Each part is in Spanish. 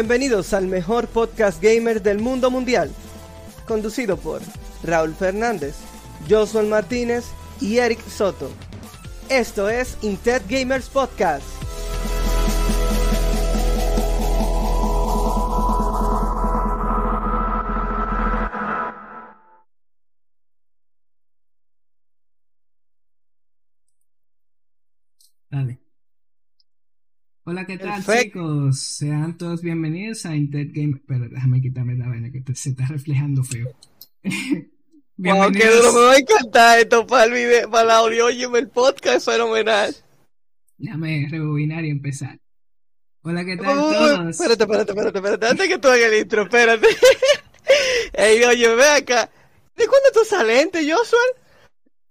Bienvenidos al mejor podcast gamer del mundo mundial, conducido por Raúl Fernández, Josuel Martínez y Eric Soto. Esto es Intet Gamers Podcast. ¿Qué tal, chicos? Sean todos bienvenidos a Intet Game. Pero déjame quitarme la vaina que te- se está reflejando feo. Wow, qué duro, me va a encantar esto para el video, para el audio, óyeme, el podcast es fenomenal. Déjame rebobinar y empezar. Hola, ¿qué tal, Uy, todos? espérate, espérate, espérate, espérate, antes que tú hagas el intro, espérate. Ey, oye, ve acá. ¿De cuándo tú sales, Joshua?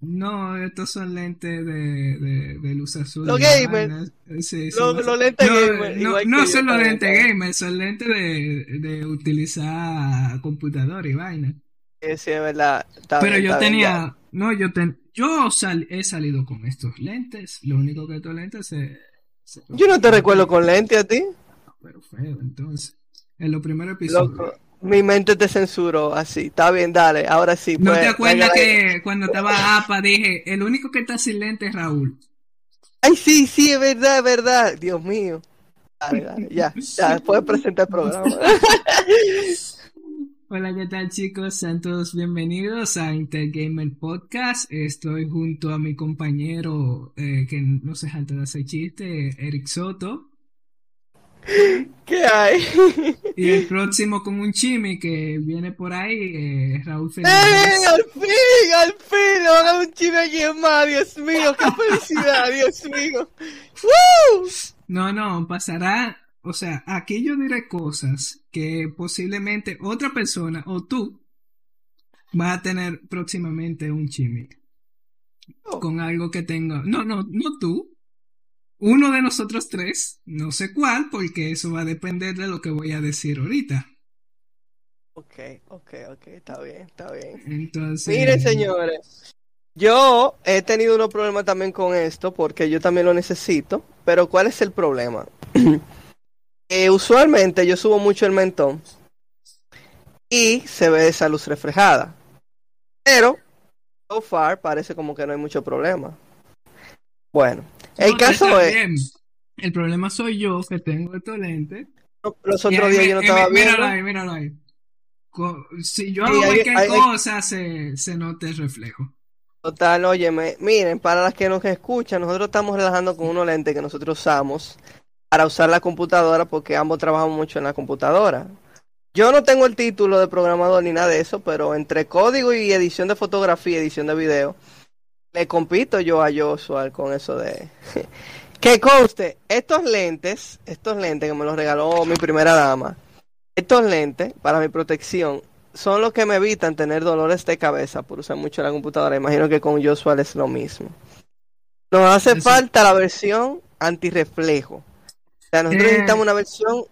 No, estos son lentes de, de, de luz azul. Los y gamer. vainas. Sí, sí, Los- lentes no, gamer, No, igual no que son los lentes ¿sabes? gamer, son lentes de, de utilizar computador y vaina. Sí, es verdad. Está Pero bien, yo bien, tenía, no, yo ten, yo sal- he salido con estos lentes. Lo único que estos lentes se, se- Yo no te recuerdo con lente a ti. Pero feo, entonces. En los primeros episodios. Loco, mi mente te censuró así. Está bien, dale, ahora sí. ¿No pues, te acuerdas que cuando estaba APA dije, el único que está sin lentes es Raúl? Ay, sí, sí, es verdad, es verdad. Dios mío. Dale, dale, ya, ya, puedes presentar el programa. Hola, ¿qué tal chicos? Sean todos bienvenidos a Intergamer Podcast. Estoy junto a mi compañero eh, que no se jalta de hacer chiste, Eric Soto. ¿Qué hay? Y el próximo con un chimi que viene por ahí, eh, Raúl ¡Eh! Fernández. ¡Al fin! ¡Al fin! Le van a dar un chime aquí en más. Dios mío, qué felicidad, Dios mío. ¡Woo! No, no, pasará. O sea, aquí yo diré cosas que posiblemente otra persona o tú va a tener próximamente un chimi. Oh. Con algo que tenga. No, no, no tú. Uno de nosotros tres. No sé cuál, porque eso va a depender de lo que voy a decir ahorita. Ok, ok, ok, está bien, está bien. Entonces. Miren, señores, yo he tenido unos problemas también con esto porque yo también lo necesito, pero ¿cuál es el problema? Eh, usualmente yo subo mucho el mentón y se ve esa luz reflejada, pero so far parece como que no hay mucho problema. Bueno, el No, caso es, bien. El problema soy yo que tengo estos lentes. los Y otros días yo no estaba me- Míralo viendo. ahí, míralo ahí. Si yo hago cualquier cosa, se, se nota el reflejo. Total, óyeme, miren, para las que nos escuchan, nosotros estamos relajando con unos lentes que nosotros usamos para usar la computadora porque ambos trabajamos mucho en la computadora. Yo no tengo el título de programador ni nada de eso, pero entre código y edición de fotografía, edición de video, le compito yo a Joshua con eso de... que conste, estos lentes, estos lentes que me los regaló mi primera dama, estos lentes para mi protección son los que me evitan tener dolores de cabeza por usar mucho la computadora. Imagino que con Joshua es lo mismo. Nos hace falta la versión antirreflejo. O sea, nosotros Eh, necesitamos una versión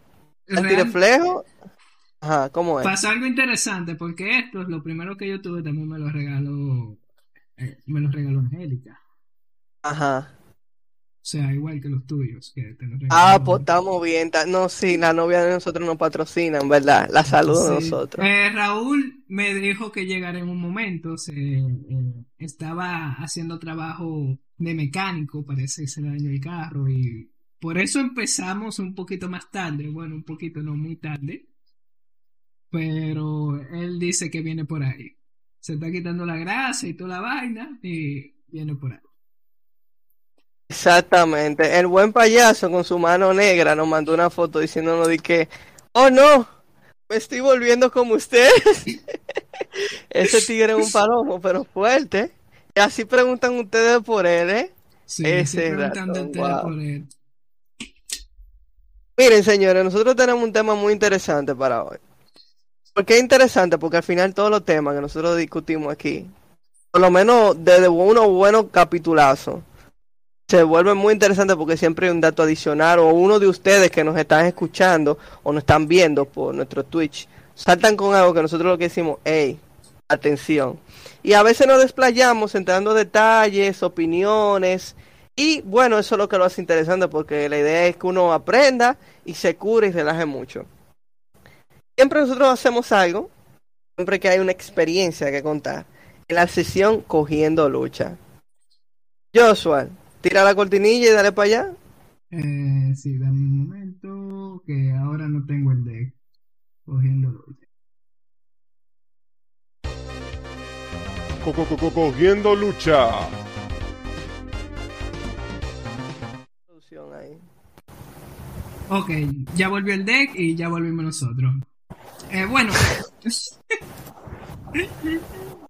antirreflejo. Ajá, ¿cómo es? pasó algo interesante porque esto es lo primero que yo tuve también me lo regaló eh, me lo regaló Angélica. Ajá. O sea, igual que los tuyos, que te los Ah, pues estamos bien. No, sí, la novia de nosotros nos patrocina, en verdad. La salud de nosotros. Eh, Raúl me dijo que llegara en un momento. Se, eh, estaba haciendo trabajo de mecánico, parece que se le dañó el carro. Y por eso empezamos un poquito más tarde. Bueno, un poquito, no muy tarde. Pero él dice que viene por ahí. Se está quitando la grasa y toda la vaina. Y viene por ahí. Exactamente. El buen payaso con su mano negra nos mandó una foto diciéndonos de que, oh no, me estoy volviendo como ustedes. Ese tigre es un palomo, pero fuerte. Y así preguntan ustedes por él, ¿eh? Sí, Ese estoy preguntando ratón, ustedes wow. por él. Miren, señores, nosotros tenemos un tema muy interesante para hoy. ¿Por qué interesante? Porque al final todos los temas que nosotros discutimos aquí, por lo menos desde unos buenos capitulazos, se vuelven muy interesantes porque siempre hay un dato adicional o uno de ustedes que nos están escuchando o nos están viendo por nuestro Twitch, saltan con algo que nosotros lo que decimos, hey, atención. Y a veces nos desplayamos entrando detalles, opiniones y bueno, eso es lo que lo hace interesante porque la idea es que uno aprenda y se cure y relaje mucho. Siempre nosotros hacemos algo, siempre que hay una experiencia que contar. En la sesión cogiendo lucha. Joshua, tira la cortinilla y dale para allá. Eh, sí, dame un momento, que ahora no tengo el deck. Cogiendo lucha. Cogiendo lucha. Ok, ya volvió el deck y ya volvimos nosotros. Eh, bueno,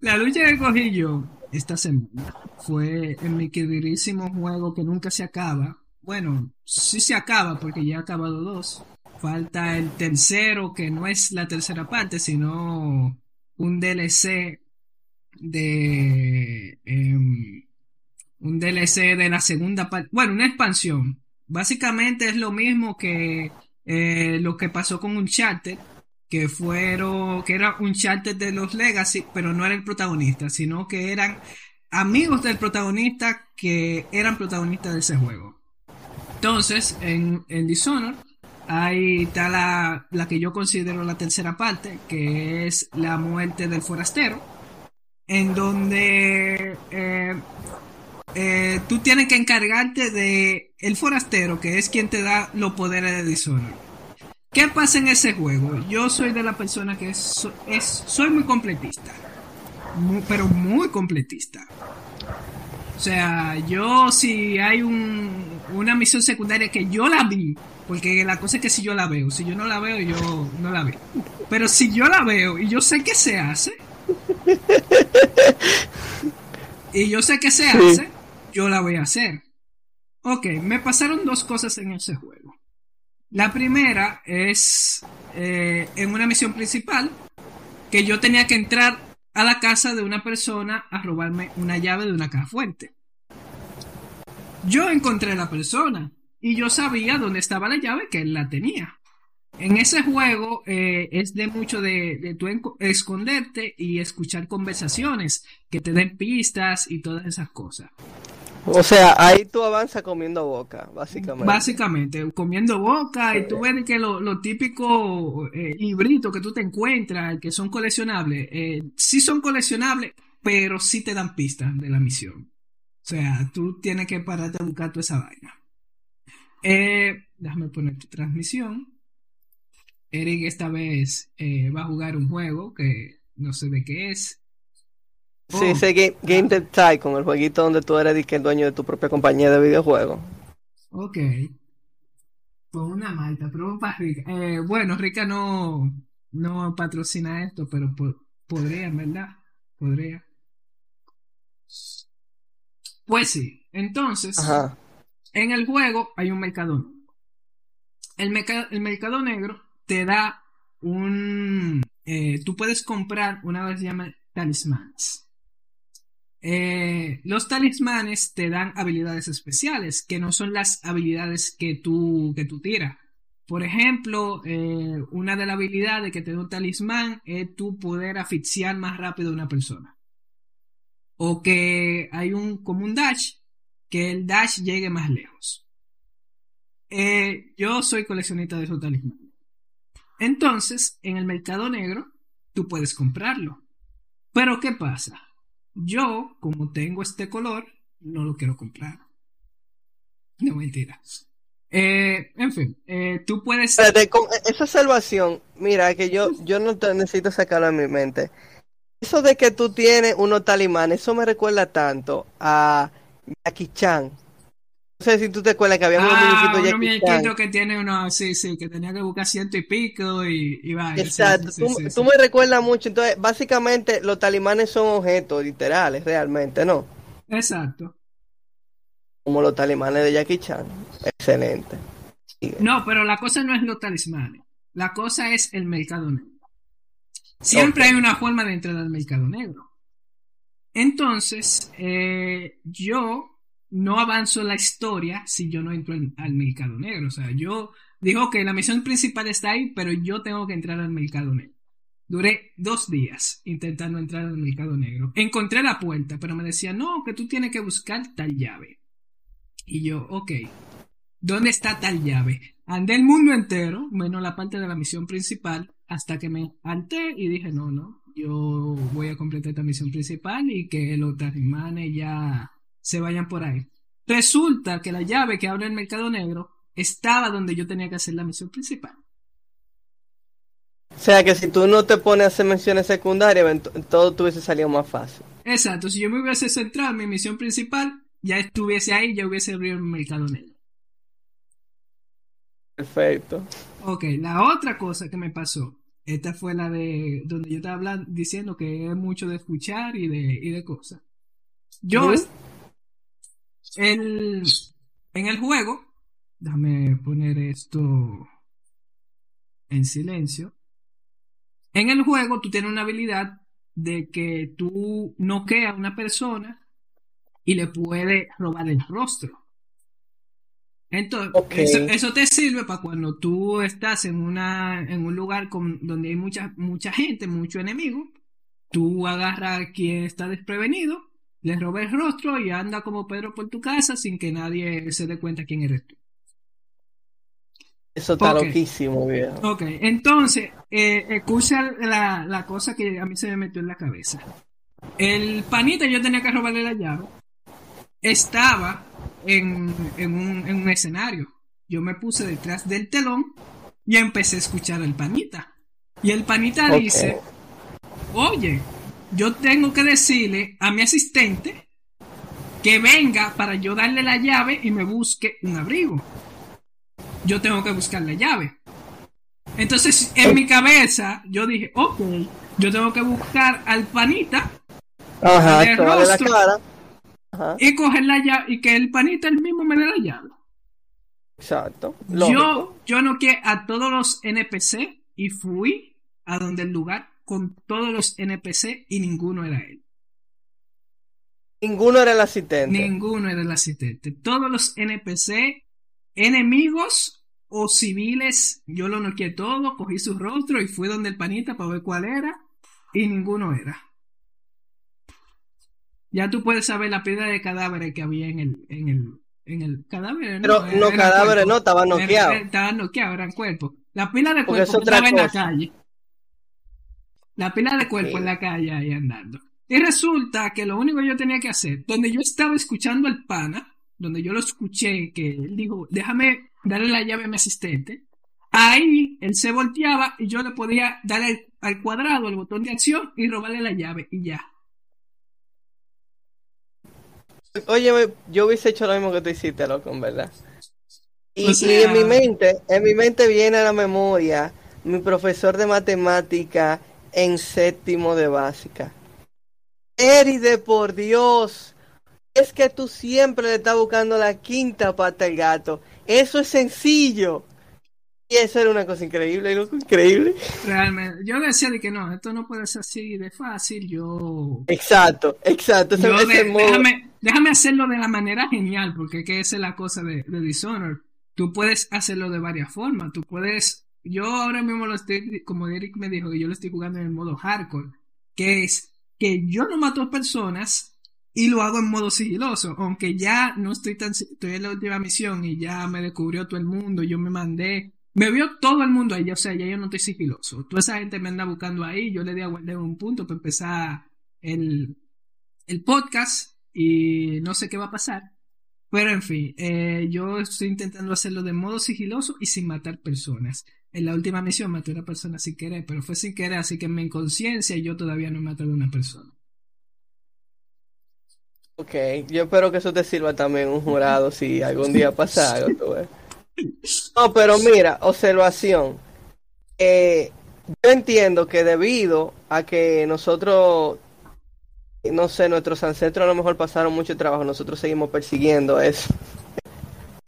la lucha que cogí esta semana fue en mi queridísimo juego que nunca se acaba. Bueno, sí se acaba porque ya ha acabado dos. Falta el tercero, que no es la tercera parte, sino un DLC de... Em, un DLC de la segunda parte. Bueno, una expansión. Básicamente es lo mismo que eh, lo que pasó con Uncharted, que fueron, que era Uncharted de los Legacy, pero no era el protagonista, sino que eran amigos del protagonista que eran protagonistas de ese juego. Entonces, en, en Dishonored, ahí está la, la que yo considero la tercera parte, que es la muerte del forastero, en donde eh, eh, tú tienes que encargarte de el forastero, que es quien te da los poderes de Dishonored. ¿Qué pasa en ese juego? Yo soy de la persona que es, es soy muy completista, pero muy completista. O sea, yo si hay un, una misión secundaria que yo la vi, porque la cosa es que si yo la veo, si yo no la veo, yo no la veo. Pero si yo la veo y yo sé que se hace, y yo sé que se hace, yo la voy a hacer. Ok, me pasaron dos cosas en ese juego. La primera es eh, en una misión principal que yo tenía que entrar a la casa de una persona a robarme una llave de una caja fuerte. Yo encontré a la persona y yo sabía dónde estaba la llave que él la tenía. En ese juego eh, es de mucho de, de tu esconderte y escuchar conversaciones que te den pistas y todas esas cosas. O sea, ahí tú avanzas comiendo boca, básicamente. Básicamente, comiendo boca y tú ves que lo, lo típico eh, libritos que tú te encuentras, que son coleccionables, eh, sí son coleccionables, pero sí te dan pistas de la misión. O sea, tú tienes que pararte a buscar toda esa vaina. Eh, déjame poner tu transmisión. Eric esta vez eh, va a jugar un juego que no sé de qué es. Sí, ese Game, game the Tycoon, el jueguito donde tú eres el dueño de tu propia compañía de videojuegos. Ok. Pues una malta, pero para Rica. Eh, bueno, Rica no, no patrocina esto, pero podría, ¿verdad? Podría. Pues sí, entonces, en el juego hay un mercado El, el mercado negro te da un... Eh, tú puedes comprar una vez se llama talismanes. Eh, los talismanes te dan habilidades especiales, que no son las habilidades que tú, que tú tiras. Por ejemplo, eh, una de las habilidades que te da un talismán es tu poder asfixiar más rápido a una persona. O que hay un como un dash, que el dash llegue más lejos. Eh, yo soy coleccionista de esos talismanes. Entonces, en el mercado negro, tú puedes comprarlo. Pero ¿qué pasa? Yo, como tengo este color, no lo quiero comprar. No mentira. Eh, en fin, eh, tú puedes. esa salvación, mira, que yo, yo no te necesito sacarlo de mi mente. Eso de que tú tienes unos talimanes, eso me recuerda tanto a Jackie Chan. No sé si tú te acuerdas que había unos ah, muñequitos que tiene uno, sí, sí, que tenía que buscar ciento y pico y, y vaya. Exacto, tú, me recuerdas mucho. Entonces, básicamente, los talimanes son objetos literales, realmente, ¿no? Exacto. Como los talimanes de Jackie Chan. Excelente. No, pero la cosa no es los talismanes. La cosa es el mercado negro. Siempre hay una forma de entrar al mercado negro. Entonces, eh, yo no avanzo la historia si yo no entro al mercado negro. O sea, yo digo que la misión principal está ahí, pero yo tengo que entrar al mercado negro. Duré dos días intentando entrar al mercado negro. Encontré la puerta, pero me decía, no, que tú tienes que buscar tal llave. Y yo, ok, ¿dónde está tal llave? Andé el mundo entero, menos la parte de la misión principal, hasta que me alté y dije, no, no, yo voy a completar esta misión principal y que los talismanes ya se vayan por ahí. Resulta que la llave que abre el mercado negro estaba donde yo tenía que hacer la misión principal. O sea que si tú no te pones a hacer misiones secundarias, todo tuviese salido más fácil. Exacto, si yo me hubiese centrado en mi misión principal, ya estuviese ahí, ya hubiese abierto el mercado negro. Perfecto. Ok, la otra cosa que me pasó, esta fue la de donde yo estaba hablando, diciendo que es mucho de escuchar y de, y de cosas. Yo, en el juego, déjame poner esto en silencio. En el juego tú tienes una habilidad de que tú noqueas a una persona y le puedes robar el rostro. Entonces, eso, te sirve para cuando tú estás en, una, en un lugar con, donde hay mucha, mucha gente, mucho enemigo, tú agarras a quien está desprevenido, le robas el rostro y anda como Pedro por tu casa sin que nadie se dé cuenta quién eres tú. Eso está loquísimo, viejo. Ok, entonces, eh, escucha la, la cosa que a mí se me metió en la cabeza. El panita yo tenía que robarle la llave. Estaba en, un, escenario. Yo me puse detrás del telón y empecé a escuchar al panita. Y el panita dice, oye, yo tengo que decirle a mi asistente que venga para yo darle la llave y me busque un abrigo. Yo tengo que buscar la llave. Entonces, en mi cabeza, yo dije, ok, yo tengo que buscar al panita. Ajá, la cara y coger la llave y que el panita el mismo me dé la llave. Exacto. Yo, yo noqué a todos los NPC y fui a donde el lugar con todos los NPC y ninguno era él. Ninguno era el asistente. Ninguno era el asistente. Todos los NPC, enemigos o civiles, yo lo noqué todo, cogí su rostro y fui donde el panita para ver cuál era y ninguno era. Ya tú puedes saber la piedra de cadáveres que había en el, en el, en el cadáver. Pero no, cadáveres no, estaban noqueados. Estaban noqueados, eran cuerpos. La pila de cuerpos estaba en la calle. La pila de cuerpo en la calle ahí andando. Y resulta que lo único que yo tenía que hacer, donde yo estaba escuchando al pana, donde yo lo escuché, que él dijo, déjame darle la llave a mi asistente, ahí él se volteaba y yo le podía dar al cuadrado el botón de acción y robarle la llave y ya. Oye, yo hubiese hecho lo mismo que tú hiciste, loco, en verdad. Y, en mi mente, en mi mente viene a la memoria mi profesor de matemática en séptimo de básica. Eride, por Dios, es que tú siempre le estás buscando la quinta pata al gato. Eso es sencillo. Y eso era una cosa increíble, loco, increíble. Realmente, yo decía de que no, esto no puede ser así de fácil, yo... Exacto, exacto. déjame, déjame, hacerlo de la manera genial, porque que esa es la cosa de, de Dishonored. Tú puedes hacerlo de varias formas, tú puedes... Yo ahora mismo lo estoy, como Eric me dijo, que yo lo estoy jugando en el modo hardcore, que es que yo no mato personas y lo hago en modo sigiloso, aunque ya no estoy tan... Estoy en la última misión y ya me descubrió todo el mundo, yo me mandé me vio todo el mundo ahí, o sea, ya yo no estoy sigiloso. Toda esa gente me anda buscando ahí, yo le di a guardar un punto para empezar el, el podcast y no sé qué va a pasar. Pero en fin, eh, yo estoy intentando hacerlo de modo sigiloso y sin matar personas. En la última misión maté a una persona sin querer, pero fue sin querer, así que en mi inconsciencia yo todavía no he matado a una persona. Ok, yo espero que eso te sirva también un jurado si algún día pasa algo. No, pero mira, observación. Eh, yo entiendo que debido a que nosotros, no sé, nuestros ancestros a lo mejor pasaron mucho trabajo, nosotros seguimos persiguiendo eso.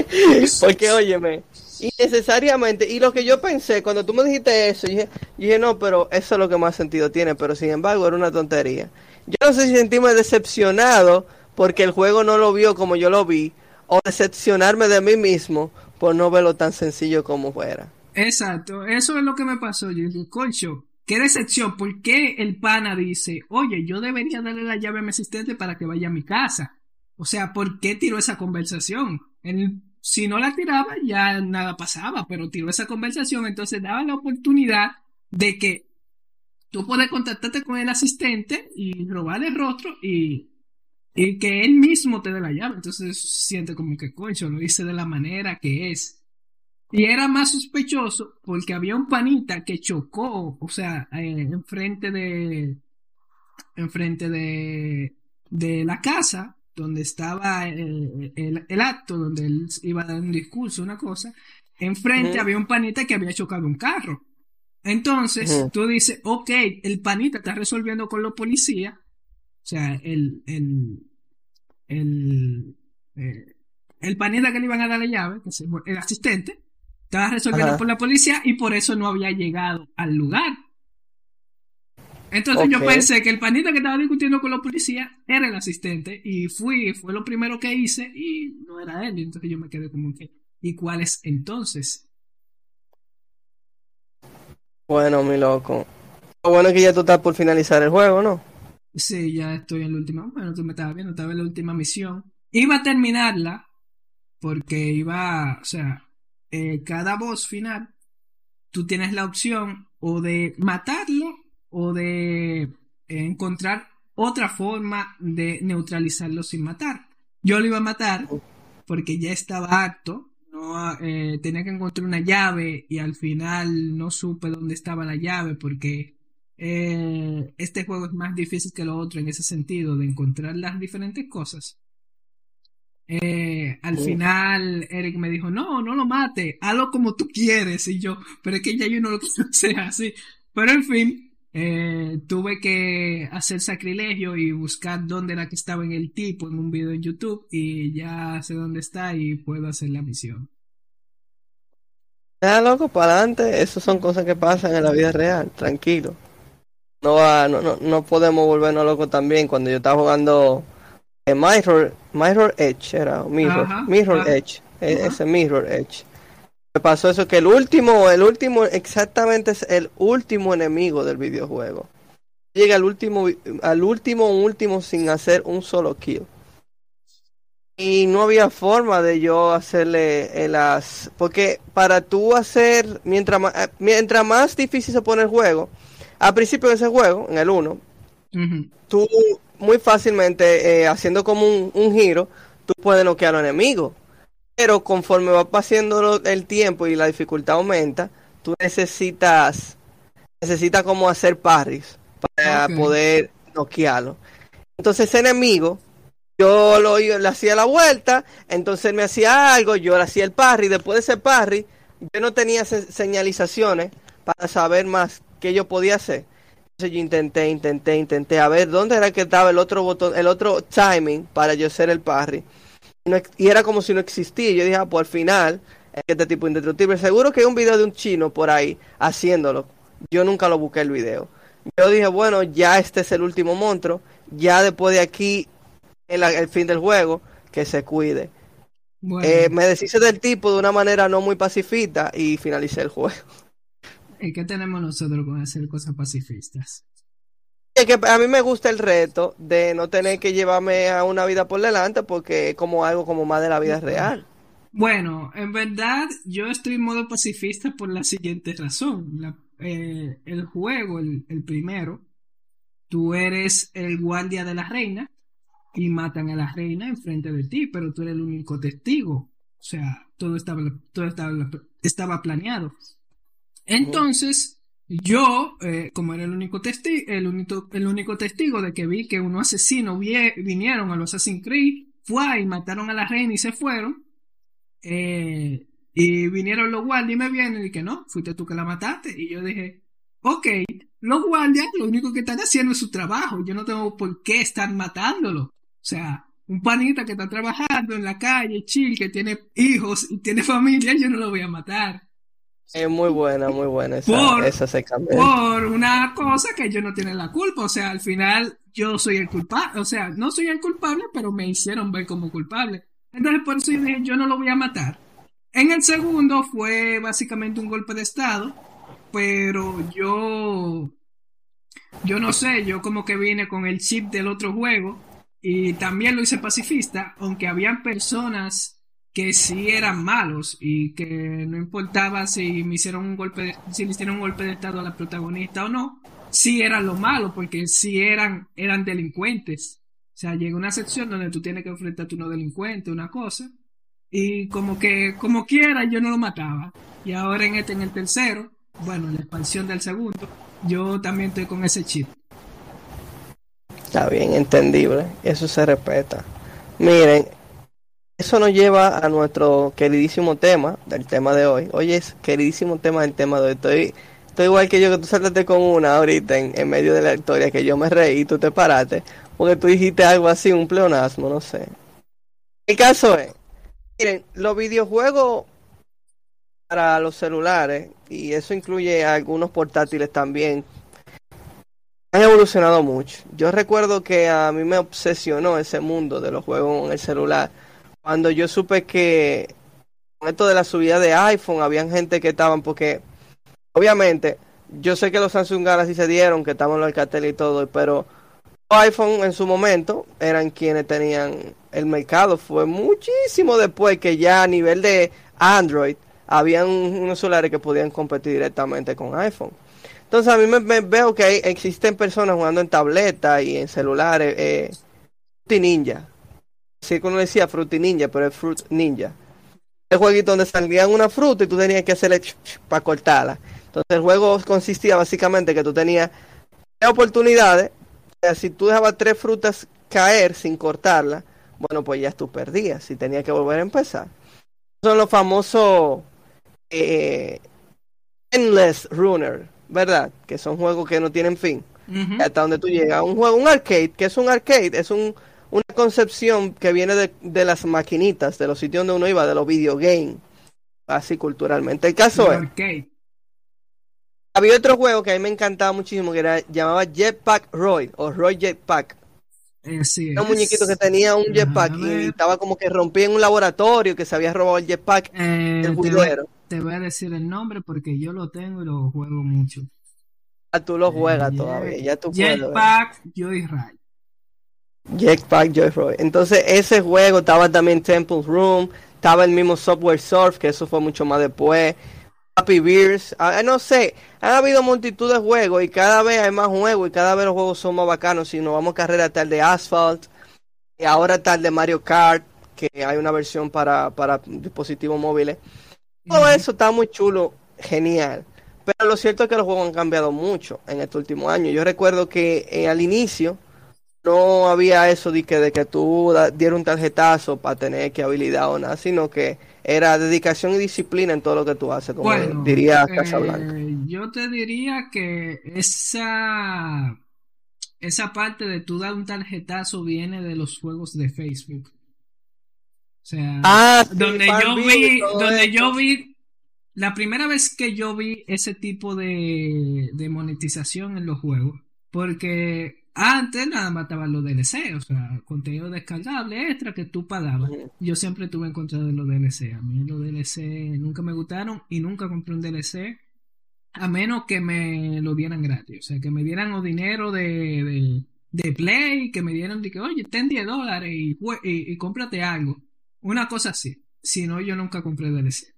Porque, óyeme, innecesariamente, y lo que yo pensé, cuando tú me dijiste eso, dije, dije, no, pero eso es lo que más sentido tiene, pero sin embargo era una tontería. Yo no sé si sentirme decepcionado porque el juego no lo vio como yo lo vi, o decepcionarme de mí mismo por no verlo tan sencillo como fuera. Exacto, eso es lo que me pasó. Yo dije, concho, qué decepción, ¿por qué el pana dice, oye, yo debería darle la llave a mi asistente para que vaya a mi casa? O sea, ¿por qué tiró esa conversación? Si no la tiraba, ya nada pasaba, pero tiró esa conversación, entonces daba la oportunidad de que tú puedes contactarte con el asistente y robarle el rostro y, y que él mismo te dé la llave. Entonces siente como que, concho, lo hice de la manera que es. Y era más sospechoso porque había un panita que chocó, o sea, eh, enfrente de, enfrente de, de la casa donde estaba el, el, acto, donde él iba a dar un discurso, una cosa, enfrente había un panita que había chocado un carro. Entonces, tú dices, ok, el panita está resolviendo con los policías, o sea, el, el, el, eh, el panita que le iban a dar la llave, que es el asistente, estaba resolviendo con la policía y por eso no había llegado al lugar. Entonces yo pensé que el panita que estaba discutiendo con los policías era el asistente y fui, fue lo primero que hice y no era él. Entonces yo me quedé como que, ¿y cuál es entonces? Bueno, mi loco. Lo bueno es que ya tú estás por finalizar el juego, ¿no? Sí, ya estoy en la última. Bueno, tú me estabas viendo, estaba en la última misión. Iba a terminarla porque iba, o sea, eh, cada voz final, tú tienes la opción o de matarlo o de encontrar otra forma de neutralizarlo sin matar. Yo lo iba a matar porque ya estaba acto, no, eh, tenía que encontrar una llave y al final no supe dónde estaba la llave porque eh, este juego es más difícil que lo otro en ese sentido de encontrar las diferentes cosas. Eh, al final Eric me dijo, no, no lo mate, hazlo como tú quieres. Y yo, pero es que ya yo no lo quiero hacer así. Pero en fin, eh, tuve que hacer sacrilegio y buscar dónde era que estaba en el tipo en un video en YouTube y ya sé dónde está y puedo hacer la misión. Ya, loco, para adelante, eso son cosas que pasan en la vida real, tranquilo. No, va, no, no, no podemos volvernos locos también. Cuando yo estaba jugando en Mirror, Mirror Edge, era Mirror, Mirror Edge, e, ese Mirror Edge pasó eso que el último, el último, exactamente es el último enemigo del videojuego. Llega al último, al último, último sin hacer un solo kill. Y no había forma de yo hacerle las... Porque para tú hacer, mientras más, eh, mientras más difícil se pone el juego, al principio de ese juego, en el 1, tú muy fácilmente, eh, haciendo como un, un giro, tú puedes noquear al enemigo. Pero conforme va pasando el tiempo y la dificultad aumenta, tú necesitas necesitas como hacer parries para poder noquearlo. Entonces ese enemigo, yo lo le hacía la vuelta, entonces él me hacía algo, yo le hacía el parry, después de ese parry, yo no tenía señalizaciones para saber más qué yo podía hacer. Entonces yo intenté, intenté, intenté a ver dónde era que estaba el otro botón, el otro timing para yo hacer el parry y era como si no existía. Yo dije, ah, pues al final, este tipo indestructible. Seguro que hay un video de un chino por ahí haciéndolo. Yo nunca lo busqué el video. Yo dije, bueno, ya este es el último monstruo. Ya después de aquí, el, el fin del juego, que se cuide. Eh, me deshice del tipo de una manera no muy pacifista y finalicé el juego. ¿Y qué tenemos nosotros con hacer cosas pacifistas? Que a mí me gusta el reto de no tener que llevarme a una vida por delante porque es como algo como más de la vida real. Bueno, en verdad yo estoy en modo pacifista por la siguiente razón. Eh, el juego, el, primero, tú eres el guardia de la reina y matan a la reina enfrente de ti, pero tú eres el único testigo. O sea, todo estaba, todo estaba, estaba planeado. Entonces, yo, eh, como era el único, testigo, el, único, el único testigo de que vi que unos asesinos vinieron a los Assassin's Creed, fue y mataron a la reina y se fueron, eh, y vinieron los guardias y me vienen y que no, fuiste tú que la mataste. Y yo dije, ok, los guardias lo único que están haciendo es su trabajo, yo no tengo por qué estar matándolo. O sea, un panita que está trabajando en la calle, chill, que tiene hijos y tiene familia, yo no lo voy a matar. Es muy buena, muy buena esa, por, esa Por una cosa que yo no tiene la culpa. O sea, al final yo soy el culpable. O sea, no soy el culpable, pero me hicieron ver como culpable. Entonces por eso yo dije, yo no lo voy a matar. En el segundo fue básicamente un golpe de estado. Pero yo... Yo no sé, yo como que vine con el chip del otro juego. Y también lo hice pacifista, aunque habían personas que sí eran malos y que no importaba si me hicieron un golpe de, si le hicieron un golpe de estado a la protagonista o no, sí eran lo malo porque sí eran eran delincuentes. O sea, llega una sección donde tú tienes que enfrentarte a uno delincuente, una cosa, y como que como quiera yo no lo mataba. Y ahora en este en el tercero, bueno, en la expansión del segundo, yo también estoy con ese chip. Está bien, entendible. Eso se respeta. Miren, eso nos lleva a nuestro queridísimo tema del tema de hoy. Oye, es queridísimo tema del tema de hoy. Estoy, estoy igual que yo, que tú saltaste con una ahorita en, en medio de la historia, que yo me reí y tú te paraste, porque tú dijiste algo así, un pleonasmo, no sé. El caso es, miren, los videojuegos para los celulares, y eso incluye algunos portátiles también, han evolucionado mucho. Yo recuerdo que a mí me obsesionó ese mundo de los juegos en el celular. Cuando yo supe que con esto de la subida de iPhone, habían gente que estaban, porque obviamente yo sé que los Samsung Galaxy se dieron, que estaban los Alcatel y todo, pero iPhone en su momento eran quienes tenían el mercado. Fue muchísimo después que ya a nivel de Android habían unos celulares que podían competir directamente con iPhone. Entonces a mí me, veo que hay, existen personas jugando en tableta y en celulares. Eh, Fruity Ninja. Sí, como decía Fruity Ninja, pero es Fruit Ninja. El jueguito donde salían una fruta y tú tenías que hacerle para cortarla. Entonces el juego consistía básicamente que tú tenías tres oportunidades. O sea, si tú dejabas tres frutas caer sin cortarla, bueno, pues ya tú perdías y tenías que volver a empezar. Son los famosos eh, Endless Runner, ¿verdad? Que son juegos que no tienen fin. Hasta donde tú llegas. Un juego, un arcade, que es un arcade, es un, una concepción que viene de, de las maquinitas, de los sitios donde uno iba, de los videogames, así culturalmente. El caso es, había otro juego que a mí me encantaba muchísimo, que era llamaba Jetpack Roy, o Roy Jetpack. Eh, sí, Era un muñequito que tenía un jetpack y estaba como que rompía en un laboratorio que se había robado el jetpack Eh, te, voy, juguero. te voy a decir el nombre porque yo lo tengo y lo juego mucho. Ah, tú lo juegas Eh, todavía, ya tú. Jetpack Joyride. Jetpack Joyride. Entonces, ese juego estaba también Temple Room, estaba el mismo Software Surf, que eso fue mucho más después. Happy Beers, ah, no sé, han habido multitud de juegos y cada vez hay más juegos y cada vez los juegos son más bacanos. Si nos vamos a carrera tal de Asphalt, y ahora tal de Mario Kart, que hay una versión para, para dispositivos móviles. Todo eso está muy chulo, genial. Pero lo cierto es que los juegos han cambiado mucho en este último año. Yo recuerdo que eh, al inicio no había eso de que, de que tú dieras un tarjetazo para tener que habilidad o nada, sino que era dedicación y disciplina en todo lo que tú haces, como Bueno, diría eh, Casablanca. yo te diría que esa, esa parte de tú dar un tarjetazo viene de los juegos de Facebook. O sea, Ah, sí, donde yo vi, donde yo vi, la primera vez que yo vi ese tipo de, de monetización en los juegos, porque antes nada más los DLC, o sea, contenido descargable extra que tú pagabas. Yo siempre tuve en contra de los DLC. A mí los DLC nunca me gustaron y nunca compré un DLC a menos que me lo dieran gratis. O sea, que me dieran o dinero de, de, de Play, que me dieran de que, oye, ten 10 dólares y, y cómprate algo. Una cosa así. Si no, yo nunca compré DLC.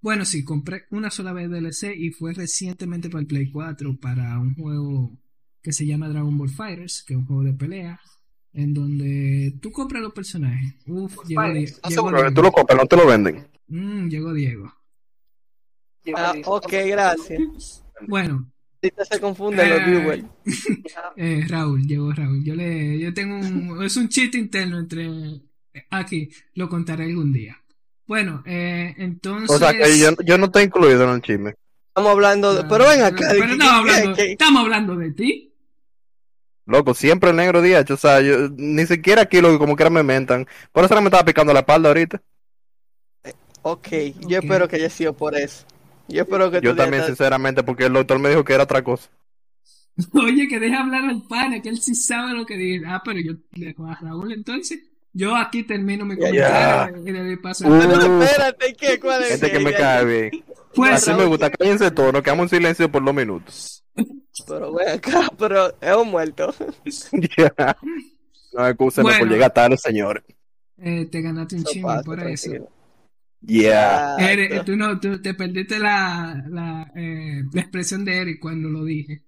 Bueno, sí, compré una sola vez DLC y fue recientemente para el Play 4 para un juego que se llama Dragon Ball Fighters, que es un juego de pelea, en donde tú compras los personajes. Uf, llegó, ¿Estás llegó seguro que tú Diego. lo compras, no te lo venden? Mm, llegó Diego. Ah, ok, gracias. Bueno, se confunden los Eh, viewers. eh, Raúl, llegó Raúl. Yo le, yo tengo un, es un chiste interno entre aquí, lo contaré algún día. Bueno, eh, entonces. O sea, que yo, yo no estoy incluido en el chisme. Estamos hablando de... Pero ven acá. Pero ¿qué- estamos qué- hablando, qué- estamos hablando de ti. Loco, siempre el negro día, o sea, yo, ni siquiera aquí lo que como quiera me mentan. Por eso no me estaba picando la espalda ahorita. Ok, yo Ok. espero que haya sido por eso. Yo espero que Yo también, sinceramente, porque el doctor me dijo que era otra cosa. Oye, que deja hablar al pana, que él sí sabe lo que dice. Ah, pero yo le dejo a Raúl entonces. Yo aquí termino mi Ya, comentario y le doy paso Uh, No, espérate, ¿qué? ¿Cuál es? Gente que me cae bien. Pues, Así me gusta, cállense todos, nos quedamos en silencio por dos minutos. Pero ven acá, pero es un muerto. Ya. No excusen Bueno. por llegar tarde, señores. eh, te ganaste un Eso chisme pasa, por eso. tranquilo. Yeah. Eric, tú no, tú te perdiste la, la, eh, la expresión de Eric cuando lo dije.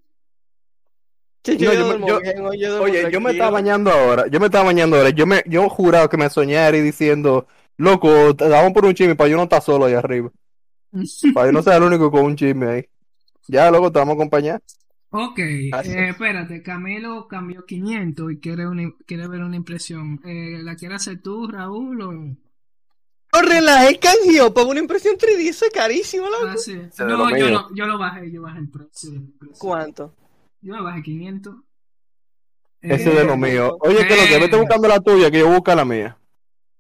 No, yo me- duermo yo- bien, yo duermo Oye, yo me estaba bañando ahora. Yo me estaba bañando ahora. Yo me, yo jurado que me soñé a Eric diciendo, loco, te damos por un chisme para yo no estar solo ahí arriba. Para yo no ser el único con un chisme ahí. Ya, loco, te vamos a acompañar. Ok, eh, es. espérate, Camilo cambió 500 y quiere, una, quiere ver una impresión. Eh, ¿La quieres hacer tú, Raúl? O... No relajes, canjeó, para una impresión 3D, eso es carísimo, loco. Ah, sí. Lo No, yo, no, yo lo bajé, yo bajé el precio. ¿Cuánto? Yo lo bajé 500. Ese Eh, de lo mío. Oye, que lo que eh. vete buscando la tuya, que yo busca la mía.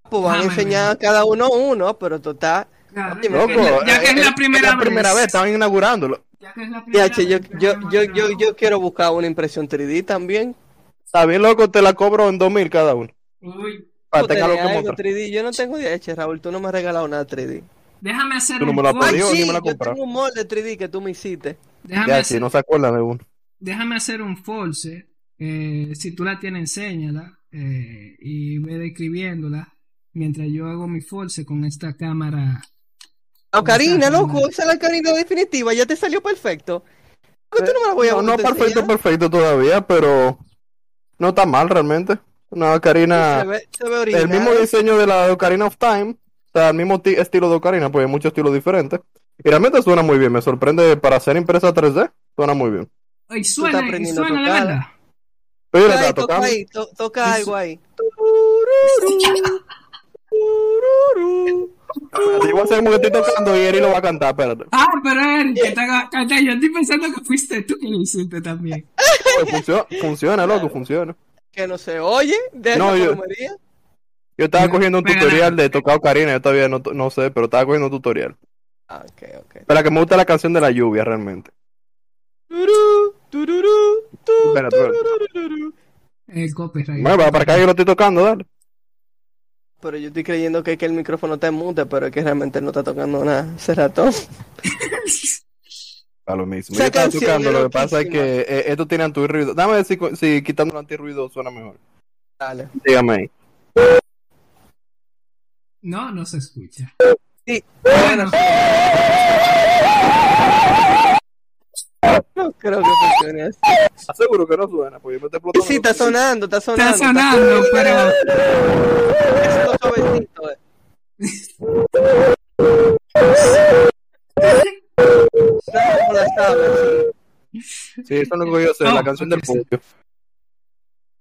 Pues van a enseñar a cada uno uno, pero total. Oye, ya que Loco, es la- ya que es eh, la primera la primera vez, estaban inaugurándolo. Ya que es la primera Ya, che, yo, vez yo, yo, yo, yo quiero buscar una impresión 3D también. Está bien, loco, te la cobro en 2000 cada uno. Uy, Para que algo mostrar. 3D. Yo no tengo DH, Raúl. Tú no me has regalado nada 3D. déjame hacer Tú no un me has force. pedido. Sí, me la yo tengo un molde 3D que tú me hiciste. Déjame, Ya, hacer, si no se acuerdan de uno. déjame hacer un false. Eh, si tú la tienes, enséñala. eh, y ve describiéndola. Mientras yo hago mi false con esta cámara. La Ocarina, loco. Esa es la Ocarina definitiva. Ya te salió perfecto. ¿Por qué tú no me la voy a No, perfecto, perfecto todavía, pero no está mal realmente. Una ocarina, Se ve, se ve el mismo diseño de la Ocarina of Time, o sea, el mismo ti- estilo de Ocarina, pues hay muchos estilos diferentes. Y realmente suena muy bien, me sorprende para ser impresa 3D, suena muy bien. Ay, suena, suena verdad. Pero Toca ahí, toca tocando. ahí, to- toca algo ahí. Espérate, Yo voy a hacer como que estoy tocando y Eri lo va a cantar, espérate. Ah, pero Eric, que te haga cantar. Yo estoy pensando que fuiste tú que lo hiciste también. Pues funciona, funciona, loco, funciona. Que no se oye. De No, yo-. Yo estaba cogiendo un tutorial de tocar ocarina, yo todavía no, no sé, pero estaba cogiendo un tutorial. Ah, ok, ok. Para que me gusta la canción de la lluvia realmente. Tururú, tururú, tururú. El copyright. Bueno, para, para acá yo lo estoy tocando, dale. Pero yo estoy creyendo que, que el micrófono en mute, pero es que realmente no está tocando nada. Ese ratón. A lo mismo. Esa Yo estaba tocando, lo que pasa es que eh, esto tiene antirruido. Dame ver si, si quitando el antirruido suena mejor. Dale. Dígame ahí. No, no se escucha. Sí. Bueno, No creo que funcione así. ¿Estás seguro que no suena? Pues yo me estoy explotando. Sí, está sonando, está sonando. está sonando, pero. Es lo suavecito, eh. Por la tabla, sí. Sí, eso es lo que yo sé, la Oh, canción ok, del puño.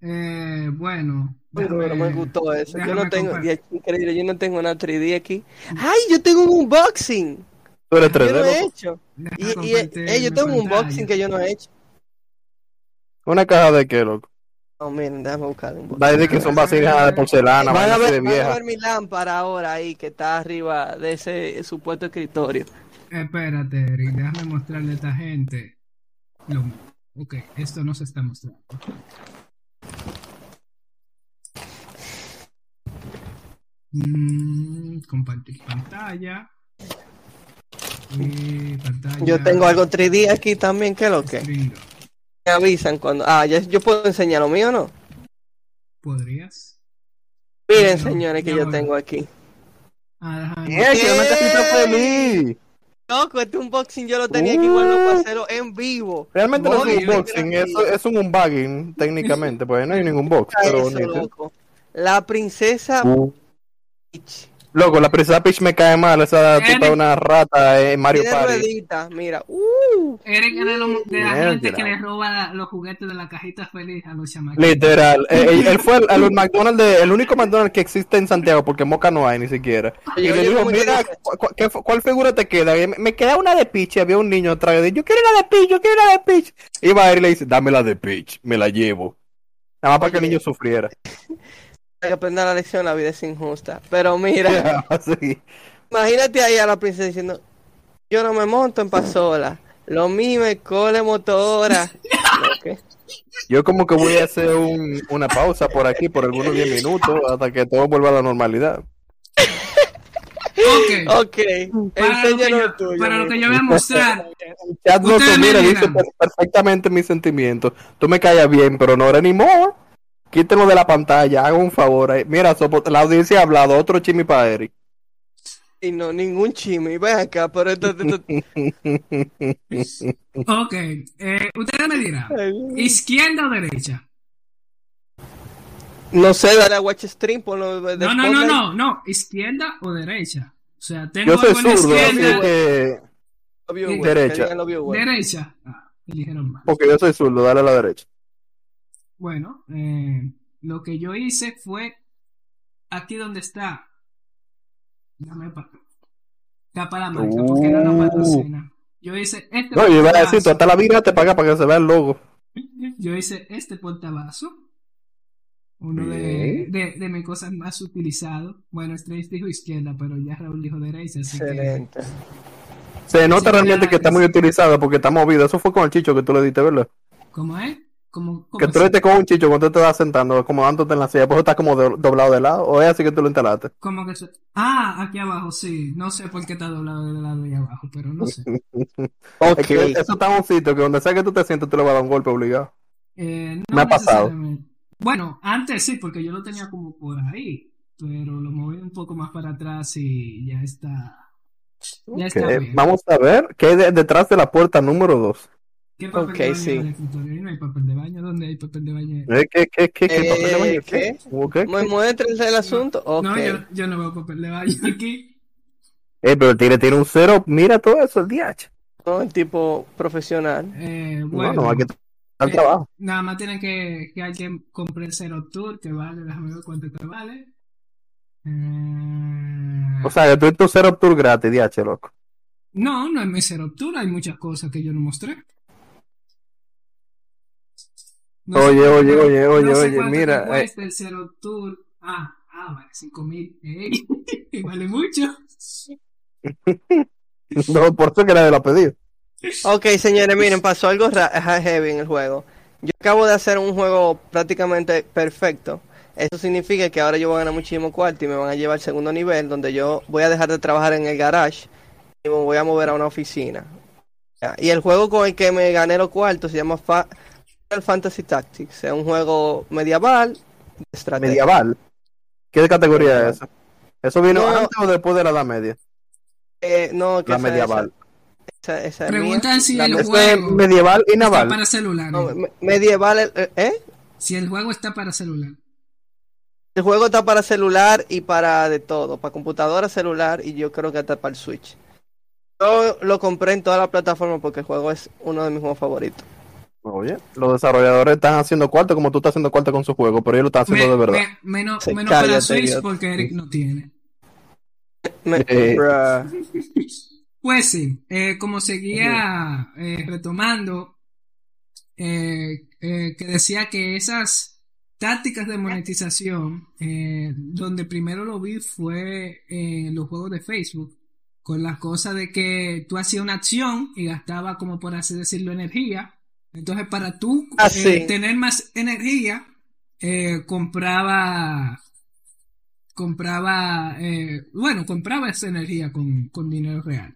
Eh, bueno. Pero no me gustó eso. Yo no tengo, increíble, yo no tengo una 3D aquí. ¡Ay, yo tengo un unboxing! Tú eres Yo 3D, no he hecho. Y, y compartir eh, yo tengo un unboxing que yo no he hecho. Una caja de qué, loco. No, miren, déjame buscar un a decir que son vasijas de porcelana, Van a, de ver, van a ver mi lámpara ahora ahí que está arriba de ese supuesto escritorio. Espérate, Eric, déjame mostrarle a esta gente. Lo... Ok, esto no se está mostrando. Mm, compartir pantalla. Pantalla. Yo tengo algo 3D aquí también, ¿qué es lo que? Me avisan cuando... Ah, ya, yo puedo enseñar lo mío, ¿no? ¿Podrías? Miren, No, señores, que yo voy. tengo aquí. Ah, déjame. Bien, que no me estás de mí. Loco, este unboxing yo lo tenía aquí bueno para hacerlo en vivo. Realmente no es Oye, un unboxing, eso es un unbagging técnicamente, pues no hay ningún box, pero eso, loco. La princesa Uh. Peach. Loco, la princesa Peach me cae mal, esa Eric. puta una rata en Mario Party. rueditas, mira. Uh, Eric es de, lo- de la Mierda. gente que le roba la- los juguetes de la cajita feliz a los chamaquitos. Literal, eh, él, fue al McDonald's, de- el único McDonald's que existe en Santiago, porque Moca no hay ni siquiera. Y le dijo, ¿cómo te mira, ¿cuál figura te queda? Y me, me queda una de Peach, y había un niño atrás de yo quiero la de Peach, yo quiero la de Peach. Y va a ir y le dice, dame la de Peach, me la llevo. Nada más para que el niño sufriera. hay que aprender la lección, la vida es injusta. Pero mira, Así. imagínate ahí a la princesa diciendo, yo no me monto en pasola. Lo mío es cole motora. Yo como que voy a hacer un- una pausa por aquí por algunos 10 minutos hasta que todo vuelva a la normalidad. Ok. Ok, Para lo, que yo, tuyo. para lo que yo voy a mostrar, Chat loco, Ustedes me mira, dice perfectamente mis sentimientos. Tú me callas bien, pero no eres ni more. Quítenlo de la pantalla, haga un favor. Mira, la audiencia ha hablado, otro chimi para Eric. Y no, ningún chisme. Ven acá, pero esto, esto- Ok, eh, ustedes me dirán, ¿izquierda o derecha? No sé, dale a Watch Stream, ponlo de No, no, no, no, no, ¿izquierda o derecha? O sea, tengo Yo soy algo en la zurdo, así izquierda, que. Derecha. derecha. Ah, eligieron mal. Porque yo soy zurdo, dale a la derecha. Bueno, eh, lo que yo hice fue aquí donde está. Dame para Está para la marca, porque no nos Uh. patrocina. Yo hice este No, yo iba a decir, tú hasta la vida te paga para que se vea el logo. Yo hice este portavasos. Uno de, de, de mis cosas más utilizados. Bueno, Strange dijo izquierda, pero ya Raúl dijo derecha, así que. Excelente. Se nota realmente que está es- muy utilizado porque está movido. Eso fue con el chicho que tú le diste, ¿verdad? ¿Cómo es? ¿Cómo, cómo Que tú diste con un chicho cuando te estás sentando, acomodándote en la silla, pues está como do- doblado de lado. O es así que tú lo instalaste. ¿Cómo que se- Ah, aquí abajo, sí. No sé por qué está doblado del lado de abajo, pero no sé. Ok. Es que eso está en un sitio que donde sea que tú te sientes, tú le vas a dar un golpe obligado. Eh, no Me ha pasado. Bueno, antes sí, porque yo lo tenía como por ahí, pero lo moví un poco más para atrás y ya está. Ya está Ok, bien. Vamos a ver qué hay de- detrás de la puerta número 2. ¿Qué papel Ok, de baño sí. hay en el escritorio? No hay papel de baño. ¿Dónde hay papel de baño? ¿Qué, qué, qué, qué, qué, Eh, papel de baño? ¿qué? ¿Cómo qué? ¿Me muestres el asunto? No, yo, yo no veo papel de baño aquí. Eh, pero el tigre tiene un cero. Mira todo eso, el DH. No, el tipo profesional. Eh, Bueno, bueno, aquí está el eh, trabajo. nada más tienen que que alguien compre el Zero Tour, que vale, déjame ver cuánto te vale. Eh, O sea, que tú un cero tour gratis, DH, loco. No, no es mi Zero Tour, hay muchas cosas que yo no mostré. No Oye, cuánto- oye, oye, oye, no sé oye, mira, eh. cuesta el Zero Tour. Ah, ah, vale, 5 mil. vale mucho. No, por eso que nadie lo ha pedido. Ok, señores, miren, pasó algo heavy en el juego. Yo acabo de hacer un juego prácticamente perfecto. Eso significa que ahora yo voy a ganar muchísimo cuarto y me van a llevar al segundo nivel, donde yo voy a dejar de trabajar en el garage y me voy a mover a una oficina. Y el juego con el que me gané los cuartos se llama Fa- Final Fantasy Tactics. Es un juego medieval de estrategia. Medieval. ¿Qué categoría es esa? ¿Eso vino No. antes o después de la Edad Media? Eh, no, que La esa- medieval. Esa, esa Preguntan si La el es juego medieval y está naval. para celular. no, me- medieval, eh, ¿eh? Si el juego está para celular. El juego está para celular y para de todo, para computadora, celular y yo creo que hasta para el Switch. Yo lo compré en todas las plataformas porque el juego es uno de mis juegos favoritos. Oye, los desarrolladores están haciendo cuarto como tú estás haciendo cuarto con su juego, pero ellos lo están haciendo Me- de verdad. me- menos menos para Switch porque Eric no tiene. Me- Eh. Pues sí, eh, como seguía eh, retomando, eh, eh, que decía que esas tácticas de monetización, eh, donde primero lo vi fue en los juegos de Facebook, con la cosa de que tú hacías una acción y gastaba como por así decirlo energía. Entonces para tú Ah, eh, sí. tener más energía, eh, compraba compraba eh, bueno compraba esa energía con, con dinero real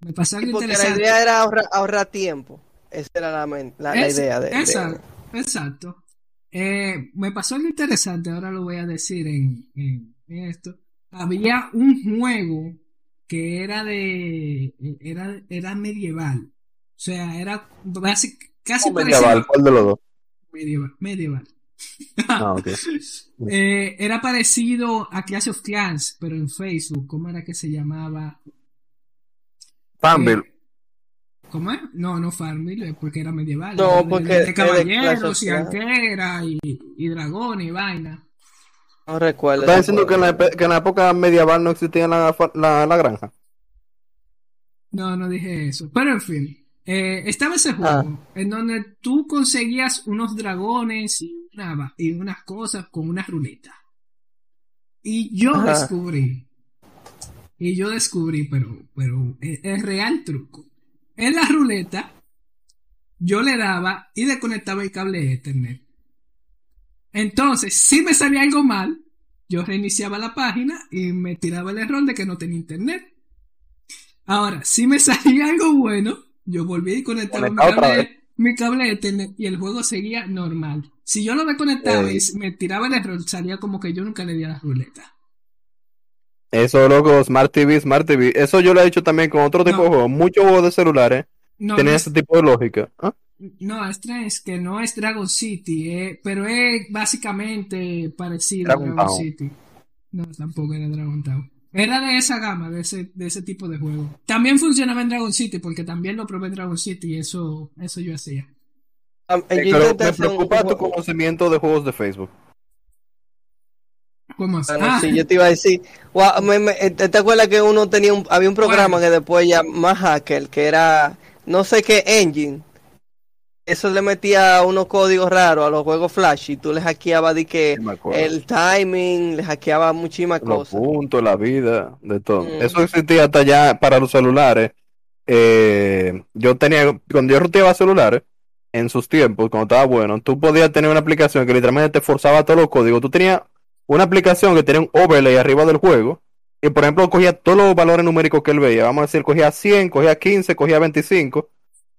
me pasó algo Porque la idea era ahorrar, ahorrar tiempo. Esa era la, la, la idea de, de- exacto, exacto. Eh, me pasó algo interesante, ahora lo voy a decir en, en- en esto. Había un juego que era de era, era medieval. O sea, era basic, casi medieval, parecido ¿cuál de los dos? medieval, medieval. Ah. Eh, era parecido a Clash of Clans, pero en Facebook. ¿Cómo era que se llamaba? Farmville. Eh, ¿Cómo es? No, no Farmville, eh, porque era medieval. No, porque de, de caballeros y arqueras y, y dragones y vaina. No recuerdo. ¿Estás diciendo que en, la, juego. epe- que en la época medieval no existía la, la, la granja? No, no dije eso. Pero en fin, eh, estaba ese juego Ah. en donde tú conseguías unos dragones y, una, va- y unas cosas con una ruleta. Y yo Ajá. descubrí, y yo descubrí, pero, pero es, es real truco. En la ruleta, yo le daba y desconectaba el cable de Ethernet. Entonces, si me salía algo mal, yo reiniciaba la página y me tiraba el error de que no tenía internet. Ahora, si me salía algo bueno, yo volví y conectaba mi cable, mi cable de Ethernet y el juego seguía normal. Si yo lo desconectaba Ey. y me tiraba el error, salía como que yo nunca le di a la ruleta. Eso, loco, Smart TV, Smart TV. Eso yo lo he hecho también con otro tipo No. de juegos. Muchos juegos de celulares No, tienen no ese tipo de lógica. ¿Ah? No, es es que no es Dragon City, eh, pero es básicamente parecido Dragon a Dragon Town. City. No, tampoco era Dragon Town. Era de esa gama, de ese, de ese tipo de juego. También funcionaba en Dragon City, porque también lo probé en Dragon City y eso, eso yo hacía. Am- Eh, yo me preocupa tu juego- conocimiento de juegos de Facebook. ¿Cómo así? Bueno, Ah, sí, yo te iba a decir, guau, me- me- eh, ¿te acuerdas que uno tenía un, había un programa Bueno. que después ya más hacker, que era no sé qué engine? Eso le metía unos códigos raros a los juegos Flash y tú les hackeabas de que Sí, el timing, les hackeaba muchísimas Los cosas. puntos, la vida, de todo. Mm. Eso existía hasta ya para los celulares. Eh, yo tenía, cuando yo ruteaba celulares, en sus tiempos, cuando estaba bueno, tú podías tener una aplicación que literalmente te forzaba todos los códigos. Tú tenías una aplicación que tenía un overlay arriba del juego y, por ejemplo, cogía todos los valores numéricos que él veía. Vamos a decir, cogía 100, cogía 15, cogía 25.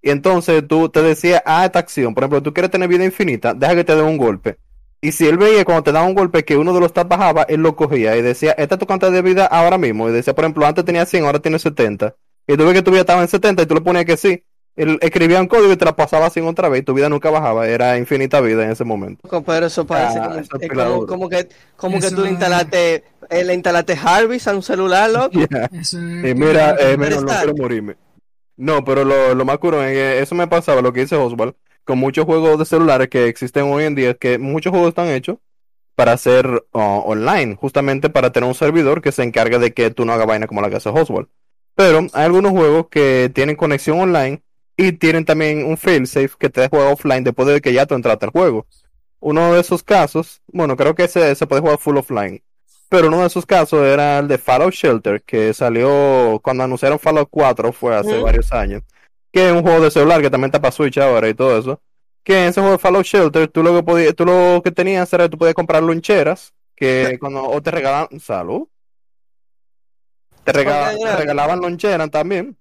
Y entonces tú te decías, ah, esta acción, por ejemplo, tú quieres tener vida infinita, deja que te dé un golpe. Y si él veía cuando te daba un golpe que uno de los stats bajaba, él lo cogía y decía, esta es tu cantidad de vida ahora mismo. Y decía, por ejemplo, antes tenía 100, ahora tiene 70. Y tú ves que tu vida estaba en 70 y tú le ponías que sí. Él escribía un código y te la pasaba sin otra vez y tu vida nunca bajaba. Era infinita vida en ese momento. Pero eso parece Ah, como, eso es es pila como, duro. como que, como que tú le instalaste, eh, le instalaste Harvey a un celular, loco. eso Y mira, eh, menos no quiero morirme. No, pero lo, lo más curioso es que eso me pasaba, lo que dice Oswald, con muchos juegos de celulares que existen hoy en día, que muchos juegos están hechos para ser online, justamente para tener un servidor que se encargue de que tú no hagas vaina como la que hace Oswald. Pero hay algunos juegos que tienen conexión online y tienen también un failsafe que te juega offline después de que ya tú entraste al juego. Uno de esos casos, bueno, creo que ese se puede jugar full offline. Pero uno de esos casos era el de Fallout Shelter, que salió cuando anunciaron Fallout 4, fue hace varios años. Que es un juego de celular que también está para Switch ahora y todo eso. Que en ese juego de Fallout Shelter, tú lo que podías, tú lo que tenías era que tú podías comprar loncheras, que cuando o te regalaban, salud. Te, regala- te regalaban loncheras también.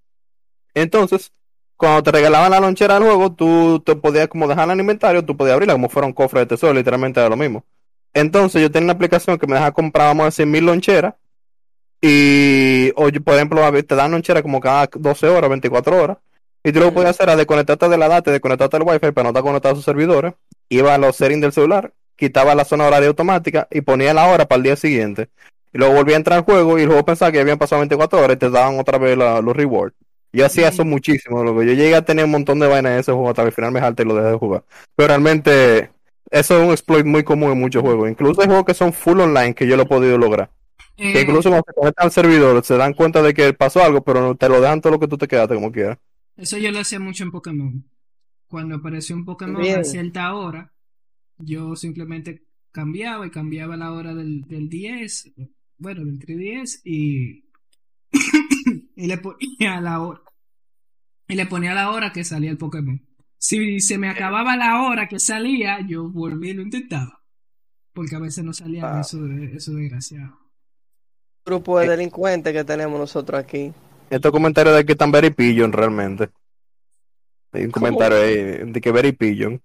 Entonces, cuando te regalaban la lonchera del juego, tú te podías como dejar en el inventario, tú podías abrirla como fuera un cofre de tesoro, literalmente era lo mismo. Entonces yo tenía una aplicación que me dejaba comprar, vamos a decir, mil loncheras. Y, o yo, por ejemplo, te dan lonchera como cada 12 horas, 24 horas. Y tú lo que podías hacer era desconectarte de la data, desconectarte del wifi para no estar conectado a sus servidores. Iba a los settings del celular, quitaba la zona horaria automática y ponía la hora para el día siguiente. Y luego volvía a entrar al juego y el juego pensaba que habían pasado 24 horas y te daban otra vez la- los rewards. Yo hacía eso muchísimo, loco. Yo llegué a tener un montón de vainas en ese juego hasta que al final me jalté y lo dejé de jugar. Pero realmente, eso es un exploit muy común en muchos juegos. Incluso hay juegos que son full online que yo lo he podido lograr. Que eh, incluso cuando se conectan al servidor se dan cuenta de que pasó algo, pero no- te lo dejan todo lo que tú te quedaste como quieras. Eso yo lo hacía mucho en Pokémon. Cuando apareció un Pokémon Bien. a cierta hora, yo simplemente cambiaba y cambiaba la hora del, del 10, bueno, del 3DS y, y le ponía la hora. Y le ponía la hora que salía el Pokémon. Si se me acababa la hora que salía, yo volví y lo intentaba. Porque a veces no salía Ah. eso, de, eso desgraciado. grupo de delincuentes que tenemos nosotros aquí. Estos comentarios de que están very pigeon realmente. Hay un ¿Cómo? comentario ahí de que very pigeon.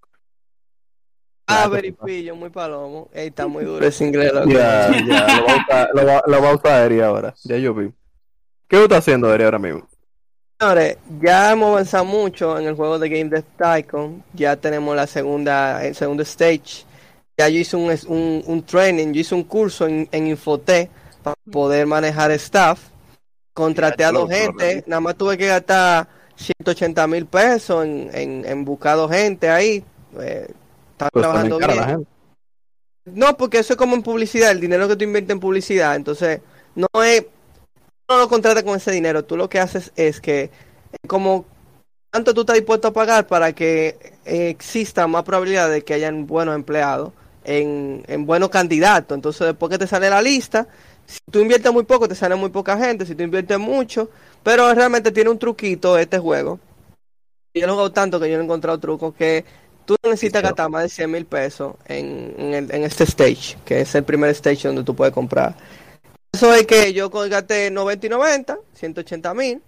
Ah, Claro. very pillo, muy palomo. Ey, está muy duro ese inglés. Ya, ya, lo va a usar, lo va, lo va a usar Eri ahora. Ya yo vi. ¿Qué tú estás haciendo, Eri, ahora mismo? Señores, ya hemos avanzado mucho en el juego de Game Dev Tycoon. Ya tenemos la segunda, el segundo stage. Ya yo hice un, un, un training, yo hice un curso en, en Infotech para poder manejar staff. Contraté a dos gente, nada más tuve que gastar 180 mil pesos en, en, en buscar dos gente ahí. Eh, están Pues trabajando bien. No, porque eso es como en publicidad, el dinero que tú inviertes en publicidad, entonces no es, no lo contratas con ese dinero, tú lo que haces es que eh, como tanto tú estás dispuesto a pagar para que eh, exista más probabilidad de que hayan buenos empleados en, en buenos candidatos, entonces después que te sale la lista, si tú inviertes muy poco te sale muy poca gente, si tú inviertes mucho, pero realmente tiene un truquito este juego. Yo lo he jugado tanto que yo no he encontrado trucos que tú necesitas gastar más de 100 mil pesos en, en, el- en este stage, que es el primer stage donde tú puedes comprar. Eso es que yo gasté 90 y 90, 180 mil,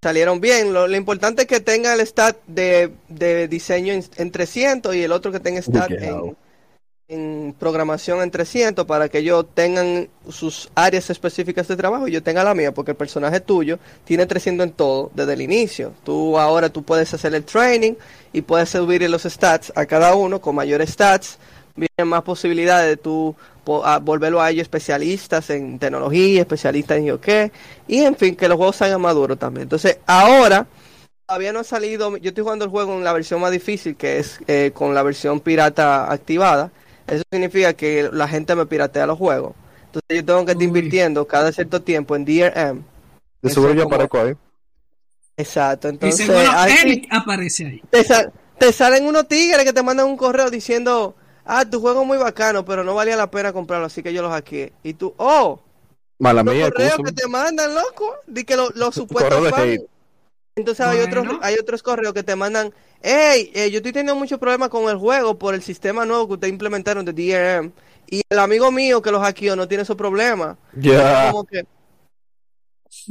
salieron bien. Lo, lo importante es que tenga el stat de, de diseño en, en 300 y el otro que tenga stat en, en programación en 300 para que ellos tengan sus áreas específicas de trabajo y yo tenga la mía, porque el personaje tuyo tiene 300 en todo desde el inicio. Tú ahora tú puedes hacer el training y puedes subir los stats a cada uno con mayores stats. Vienen más posibilidades de tú volverlo a ellos especialistas en tecnología, especialistas en yo qué, y en fin, que los juegos salgan maduros también. Entonces, ahora todavía no ha salido, yo estoy jugando el juego en la versión más difícil, que es eh, con la versión pirata activada eso significa que la gente me piratea los juegos. Entonces yo tengo que estar invirtiendo cada cierto tiempo en DRM. De seguro yo aparezco ahí. Exacto, entonces... Eric aparece ahí. Te, salen unos tigres que te mandan un correo diciendo, ah, tu juego es muy bacano, pero no valía la pena comprarlo, así que yo los hackeé. Y tú, oh, Mala los correos que te mandan, loco, di que los lo supuestos Entonces hay otros, hay otros correos que te mandan, hey, eh, yo estoy teniendo muchos problemas con el juego por el sistema nuevo que ustedes implementaron de DRM. Y el amigo mío que los hackeó no tiene esos problemas. Ya. Como que,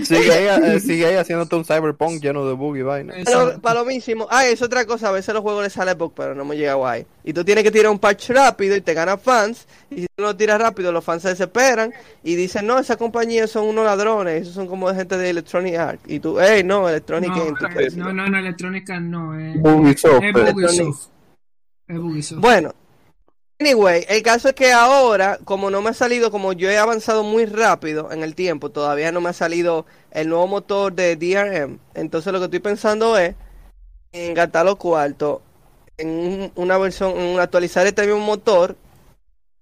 Sigue ahí, eh, sigue ahí haciéndote un cyberpunk lleno de bug y vaina. Para lo mismo. Ah, es otra cosa. A veces los juegos les sale bug, pero no me llega guay. Y tú tienes que tirar un patch rápido y te ganas fans. Y si tú no lo tiras rápido, los fans se desesperan y dicen, no, esa compañía son unos ladrones. Esos son como de gente de Electronic Arts. Y tú, hey, no, Electronic no, Game. No, no, no, Electronic Arts no. Es Ubisoft. Es Ubisoft. Bueno, Anyway, el caso es que ahora, como no me ha salido, como yo he avanzado muy rápido en el tiempo, todavía no me ha salido el nuevo motor de DRM. Entonces lo que estoy pensando es en gastar los cuartos en una versión, en actualizar este mismo motor,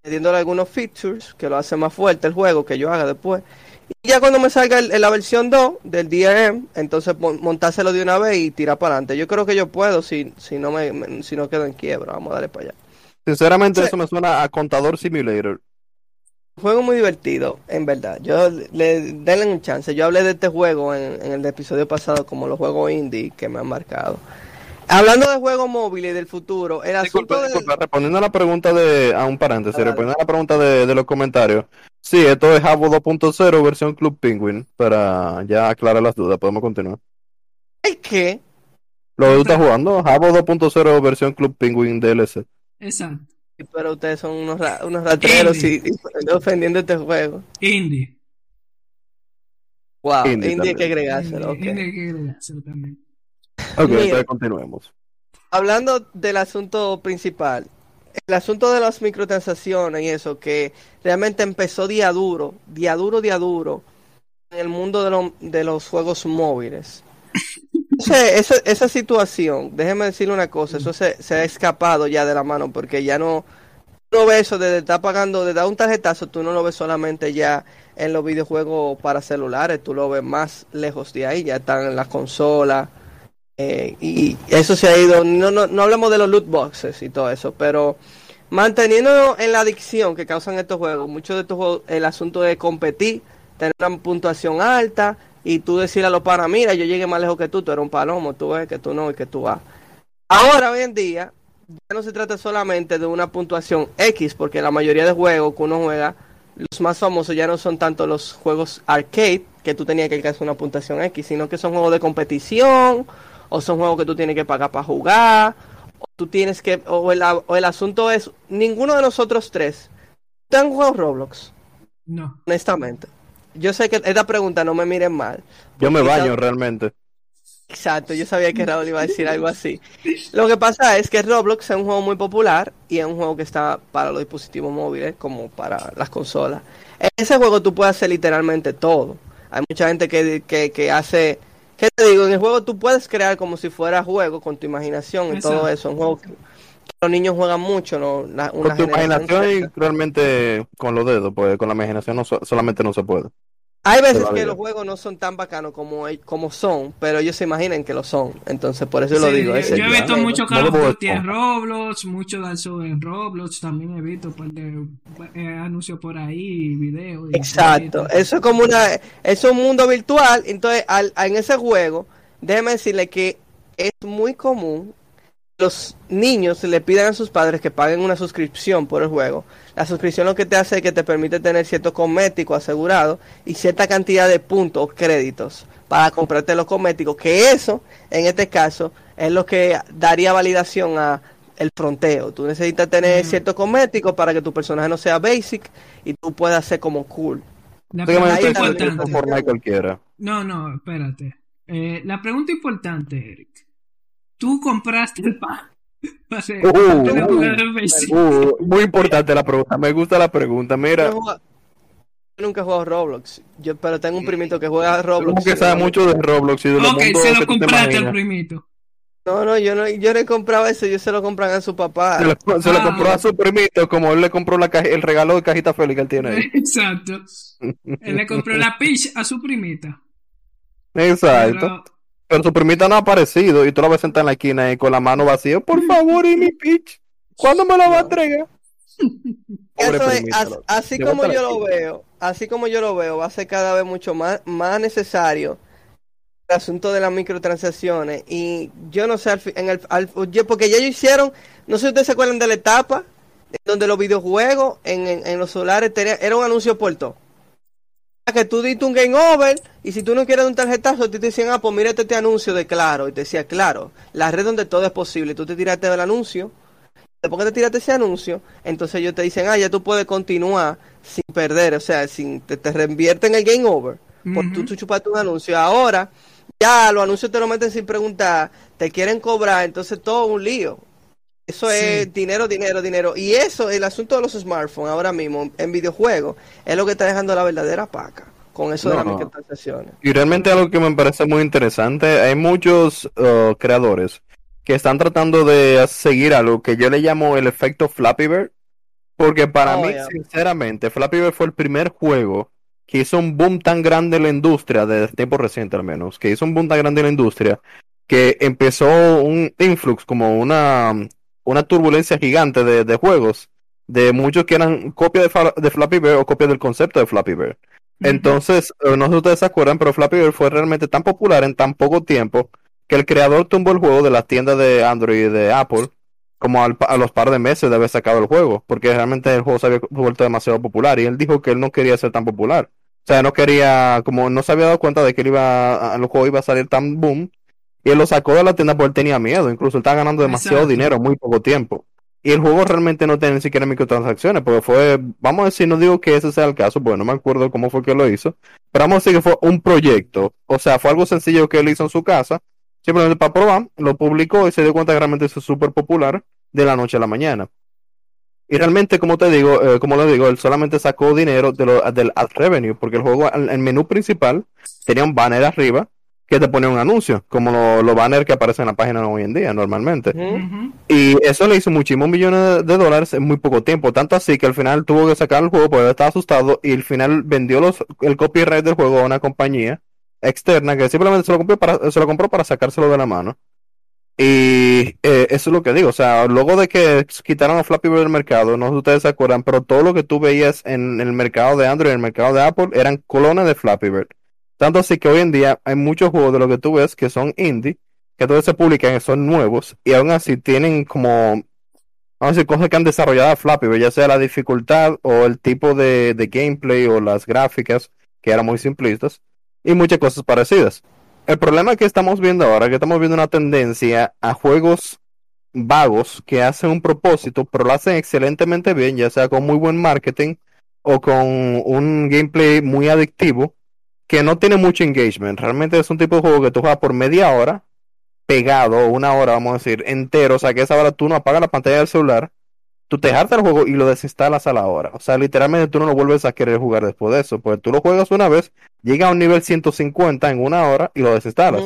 añadiéndole algunos features que lo hace más fuerte el juego que yo haga después. Y ya cuando me salga la versión 2 del DRM, entonces montárselo de una vez y tirar para adelante. Yo creo que yo puedo si, si no me, si no quedo en quiebra. Vamos a darle para allá. Sinceramente, eso me suena a Contador Simulator. Juego muy divertido, en verdad. Yo le denle un chance. Yo hablé de este juego en, el episodio pasado como los juegos indie que me han marcado. Hablando de juegos móviles del futuro, el asunto respondiendo a la pregunta de, a un paréntesis, respondiendo a la pregunta de, los comentarios. Sí, esto es Jabo 2.0 versión Club Penguin, para ya aclarar las dudas, podemos continuar. ¿El qué? Lo que tú estás jugando, Jabo 2.0 versión Club Penguin DLC. Exacto. Pero ustedes son unos, unos rateros y, ofendiendo este juego. Indie. Wow, indie, hay que agregárselo. Indie, hay que agregárselo también. Ok, entonces continuemos. Hablando del asunto principal, el asunto de las microtransacciones y eso, que realmente empezó día duro, día duro, día duro, en el mundo de, de los juegos móviles esa, esa situación, déjeme decirle una cosa, eso se, ha escapado ya de la mano porque ya no, no ves eso de estar pagando, de dar un tarjetazo, tú no lo ves solamente ya en los videojuegos para celulares, tú lo ves más lejos de ahí, ya están en las consolas. Eh, y eso se ha ido, no, no, no hablamos de los loot boxes y todo eso, pero manteniendo en la adicción que causan estos juegos, muchos de estos juegos, el asunto de competir, tener una puntuación alta, y tú decirle a los panas, mira, yo llegué más lejos que tú, tú eres un palomo, tú ves que tú no y que tú vas. Ahora, hoy en día, ya no se trata solamente de una puntuación X, porque la mayoría de juegos que uno juega, los más famosos ya no son tanto los juegos arcade, que tú tenías que alcanzar una puntuación X, sino que son juegos de competición, o son juegos que tú tienes que pagar para jugar, o tú tienes que, o el, o el asunto es, ninguno de nosotros tres, ¿te han jugado Roblox? No. Honestamente yo sé que esta pregunta no me miren mal. Yo me baño realmente. Exacto, yo sabía que Raúl iba a decir algo así. Lo que pasa es que Roblox es un juego muy popular y es un juego que está para los dispositivos móviles como para las consolas. En ese juego tú puedes hacer literalmente todo. Hay mucha gente que, que, hace... ¿Qué te digo? En el juego tú puedes crear como si fuera juego con tu imaginación y todo eso. Un juego que, los niños juegan mucho. ¿no? con tu imaginación y realmente con los dedos, pues con la imaginación no, solamente no se puede. Hay veces que los juegos no son tan bacanos como, como son, pero ellos se imaginan que lo son. Entonces, por eso lo digo. Yo, he visto mucho Call of Duty en Roblox, mucho Dark en Roblox. También he visto pues, de, eh, anuncios por ahí, videos. Exacto. Eso es como una. Es un mundo virtual. Entonces, al, en ese juego, déjeme decirle que es muy común los niños le pidan a sus padres que paguen una suscripción por el juego. La suscripción lo que te hace es que te permite tener cierto cosmético asegurado y cierta cantidad de puntos o créditos para comprarte los cosméticos, que eso, en este caso, es lo que daría validación a el fronteo. Tú necesitas tener Mm. ciertos cosméticos para que tu personaje no sea basic y tú puedas ser como cool. La pregunta importante. No, no, espérate. Eh, la pregunta importante, Eric. Tú compraste el pan. Uh, uh. Uh, muy importante la pregunta, me gusta la pregunta. Mira, Yo, nunca he jugado Roblox, yo, pero tengo un primito que juega Roblox. como que sabe mucho de Roblox y de los Ok, mundos se lo compraste al primito. No, no, yo no, yo no he comprado eso, yo se lo compran a su papá. Se lo, se lo Ah. compró a su primito, como él le compró la caja- el regalo de cajita feliz que él tiene ahí. Exacto. Él le compró la Peach a su primita. Exacto. Pero- Pero su primita no ha aparecido y tú la ves sentada en la esquina ahí con la mano vacía. Por favor, y mi pitch. ¿Cuándo me la va a entregar? Eso primita, así como yo lo veo, así como yo lo veo, va a ser cada vez mucho más, más necesario el asunto de las microtransacciones. Y yo no sé, en el, al- yo- porque ya ellos hicieron, no sé si ustedes se acuerdan de la etapa en donde los videojuegos en, en, en los solares tenía- era un anuncio por todo. Que tú diste un game over y si tú no quieres un tarjetazo, te decían, ah, pues mírate este anuncio de Claro. Y te decía, claro, la red donde todo es posible. Tú te tiraste del anuncio después que te tiraste ese anuncio, entonces ellos te dicen, ah, ya tú puedes continuar sin perder, o sea, sin te, te reinvierten el game over. Por tú, tú chupaste un anuncio. Ahora, ya los anuncios te lo meten sin preguntar, te quieren cobrar, entonces todo un lío. Eso Sí. es dinero, dinero, dinero. Y eso, el asunto de los smartphones ahora mismo en videojuegos, es lo que está dejando la verdadera paca con eso de No, las no. microtransacciones. Y realmente algo que me parece muy interesante, hay muchos uh, creadores que están tratando de seguir algo que yo le llamo el efecto Flappy Bird, porque para Oh, mí, yeah. sinceramente, Flappy Bird fue el primer juego que hizo un boom tan grande en la industria, de tiempo reciente al menos, que hizo un boom tan grande en la industria, que empezó un influx, como una, una turbulencia gigante de, de juegos, de muchos que eran copia de, Flappy Bird o copia del concepto de Flappy Bird. Entonces, eh, no sé si ustedes se acuerdan, pero Flappy Bird fue realmente tan popular en tan poco tiempo que el creador tumbó el juego de las tiendas de Android y de Apple como al a los par de meses de haber sacado el juego, porque realmente el juego se había vuelto demasiado popular y él dijo que él no quería ser tan popular. O sea, no quería, como no se había dado cuenta de que él iba, a- el juego iba a salir tan boom, y él lo sacó de la tienda porque él tenía miedo, incluso él estaba ganando demasiado Exacto. dinero en muy poco tiempo. Y el juego realmente no tiene ni siquiera microtransacciones, porque fue, vamos a decir, no digo que ese sea el caso, porque no me acuerdo cómo fue que lo hizo, pero vamos a decir que fue un proyecto, o sea, fue algo sencillo que él hizo en su casa, simplemente para probar, lo publicó y se dio cuenta que realmente es súper popular de la noche a la mañana. Y realmente, como te digo, eh, como lo digo, él solamente sacó dinero de lo- del ad revenue, porque el juego, el, el menú principal, tenía un banner arriba que te ponía un anuncio, como los lo banners que aparecen en la página hoy en día, normalmente. Y eso le hizo muchísimos millones de, dólares en muy poco tiempo. Tanto así que al final tuvo que sacar el juego porque estaba asustado y al final vendió los, el copyright del juego a una compañía externa que simplemente se lo compró para, se lo compró para sacárselo de la mano. Y eh, eso es lo que digo. O sea, luego de que quitaron a Flappy Bird del mercado, no sé si ustedes se acuerdan, pero todo lo que tú veías en el mercado de Android y en el mercado de Apple eran colones de Flappy Bird. Tanto así que hoy en día hay muchos juegos de lo que tú ves que son indie que todos se publican, son nuevos, y aún así tienen como, vamos a decir, cosas que han desarrollado a Flappy, Bird, ya sea la dificultad o el tipo de, de gameplay o las gráficas, que eran muy simplistas, y muchas cosas parecidas. El problema que estamos viendo ahora, que estamos viendo una tendencia a juegos vagos que hacen un propósito, pero lo hacen excelentemente bien, ya sea con muy buen marketing o con un gameplay muy adictivo, que no tiene mucho engagement. Realmente es un tipo de juego que tú juegas por media hora, pegado, una hora, vamos a decir, entero. O sea, que esa hora tú no apagas la pantalla del celular, tú te hartas el juego y lo desinstalas a la hora. O sea, literalmente tú no lo vuelves a querer jugar después de eso. Porque tú lo juegas una vez, llega a un nivel 150 en una hora y lo desinstalas.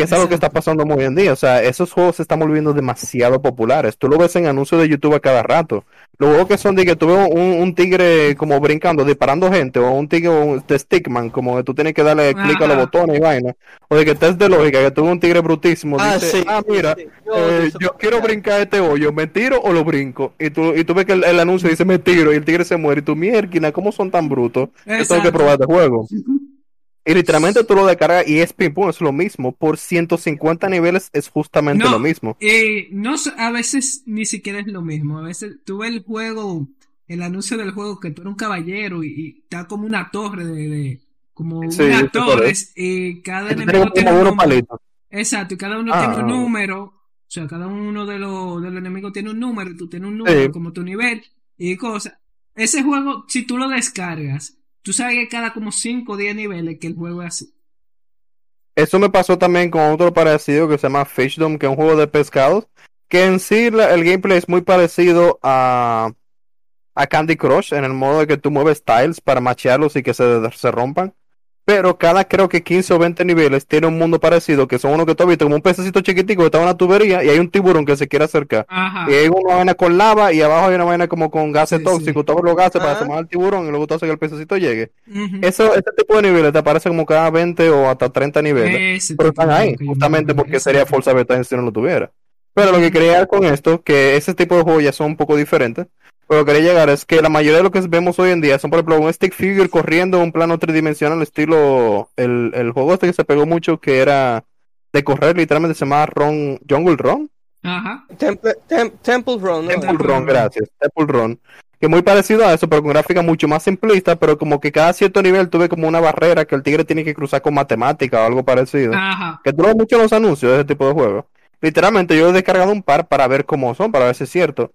Que es algo que está pasando muy hoy en día. O sea, esos juegos se están volviendo demasiado populares. Tú lo ves en anuncios de YouTube a cada rato. Los juegos que son de que tú ves un, un tigre como brincando, disparando gente, o un tigre un- de Stickman, como que tú tienes que darle clic a los botones y vaina. O de que test de lógica, que tú ves un tigre brutísimo. Ah, dice, sí, ah, mira, sí. yo, Yo uso yo eso quiero brincar este hoyo, ¿me tiro o lo brinco? Y tú, y tú ves que el, el anuncio dice, me tiro, y el tigre se muere. Y tú, mierda, ¿cómo son tan brutos? Yo tengo que probar este juego. Y literalmente tú lo descargas y es ping pong, es lo mismo. Por 150 niveles es justamente No, lo mismo. Eh, no, a veces ni siquiera es lo mismo. A veces tú ves el juego, el anuncio del juego que tú eres un caballero y, y está como una torre de, de- como Sí, una torre y cada Tú enemigo tiene un número. Exacto, y cada uno Ah. tiene un número O sea, cada uno de los, de los enemigos tiene un número, y tú tienes un número Sí. como tu nivel y cosas. Ese juego, si tú lo descargas, tú sabes que cada como 5 o 10 niveles que el juego es así. Eso me pasó también con otro parecido que se llama Fishdom, que es un juego de pescados, que en sí el gameplay es muy parecido a, a Candy Crush, en el modo de que tú mueves tiles para machearlos y que se, se rompan. Pero cada creo que 15 o 20 niveles tiene un mundo parecido, que son uno que tú has visto como un pececito chiquitico que está en una tubería y hay un tiburón que se quiere acercar. Ajá. Y hay una vaina con lava y abajo hay una vaina como con gases Sí, tóxicos, sí. todos los gases para Ajá. tomar al tiburón y luego tú haces que el pececito llegue. Eso, este tipo de niveles te aparece como cada 20 o hasta 30 niveles. Ese Pero están ahí, justamente me- porque ese sería. Forza Beta si no lo tuviera. Pero lo que quería con esto, que ese tipo de juegos ya son un poco diferentes, pero lo que quería llegar es que la mayoría de lo que vemos hoy en día son, por ejemplo, un stick figure corriendo en un plano tridimensional, estilo el, el juego este que se pegó mucho, que era de correr, literalmente se llamaba Run, Jungle Run. Ajá. Temple, Tem- Temple Run, ¿no? Temple Temple Run, gracias. Temple Run. Que muy parecido a eso, pero con gráfica mucho más simplista, pero como que cada cierto nivel tuve como una barrera que el tigre tiene que cruzar con matemática o algo parecido. Ajá. Que ves mucho los anuncios de ese tipo de juegos. Literalmente yo he descargado un par para ver cómo son, para ver si es cierto.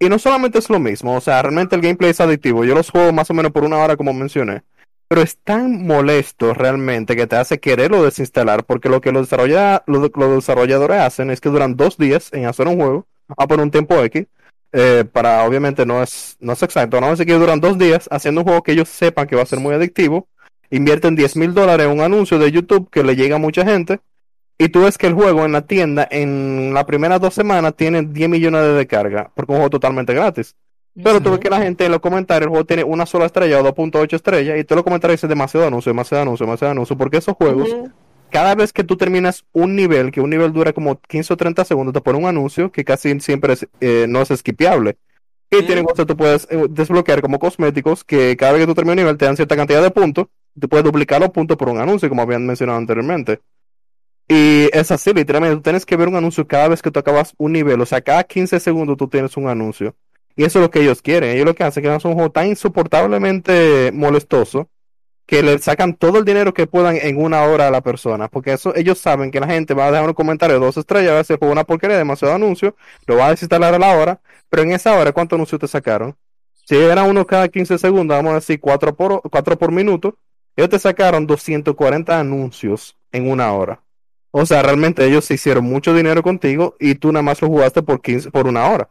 Y no solamente es lo mismo, o sea, realmente el gameplay es adictivo. Yo los juego más o menos por una hora como mencioné. Pero es tan molesto realmente que te hace quererlo desinstalar porque lo que los, desarrolla, lo- los desarrolladores hacen es que duran dos días en hacer un juego, a por un tiempo X, eh, para obviamente no es, no es exacto, no es que duran dos días haciendo un juego que ellos sepan que va a ser muy adictivo, invierten 10 mil dólares en un anuncio de YouTube que le llega a mucha gente y tú ves que el juego en la tienda en las primeras dos semanas tiene 10 millones de descargas, porque es un juego totalmente gratis. Pero tú ves que la gente en los comentarios, el juego tiene una sola estrella o 2.8 estrellas, y tú en los comentarios dices demasiado anuncio, demasiado anuncio, demasiado anuncio, porque esos juegos, cada vez que tú terminas un nivel, que un nivel dura como 15 o 30 segundos, te pone un anuncio que casi siempre es, eh, no es skipeable. Y tiene cosas que tú puedes eh, desbloquear como cosméticos, que cada vez que tú terminas un nivel te dan cierta cantidad de puntos, tú puedes duplicar los puntos por un anuncio, como habían mencionado anteriormente. Y es así, literalmente, tú tienes que ver un anuncio cada vez que tú acabas un nivel, o sea, cada 15 segundos tú tienes un anuncio. Y eso es lo que ellos quieren. Ellos lo que hacen es que hacen un juego tan insoportablemente molestoso que le sacan todo el dinero que puedan en una hora a la persona. Porque eso ellos saben que la gente va a dejar un comentario de dos estrellas, a decir, pues una porquería, demasiado anuncio, lo va a desinstalar a la hora, pero en esa hora, ¿cuántos anuncios te sacaron? Si era uno cada 15 segundos, vamos a decir 4 por, cuatro por minuto, ellos te sacaron 240 anuncios en una hora. O sea, realmente ellos se hicieron mucho dinero contigo y tú nada más lo jugaste por 15, por una hora.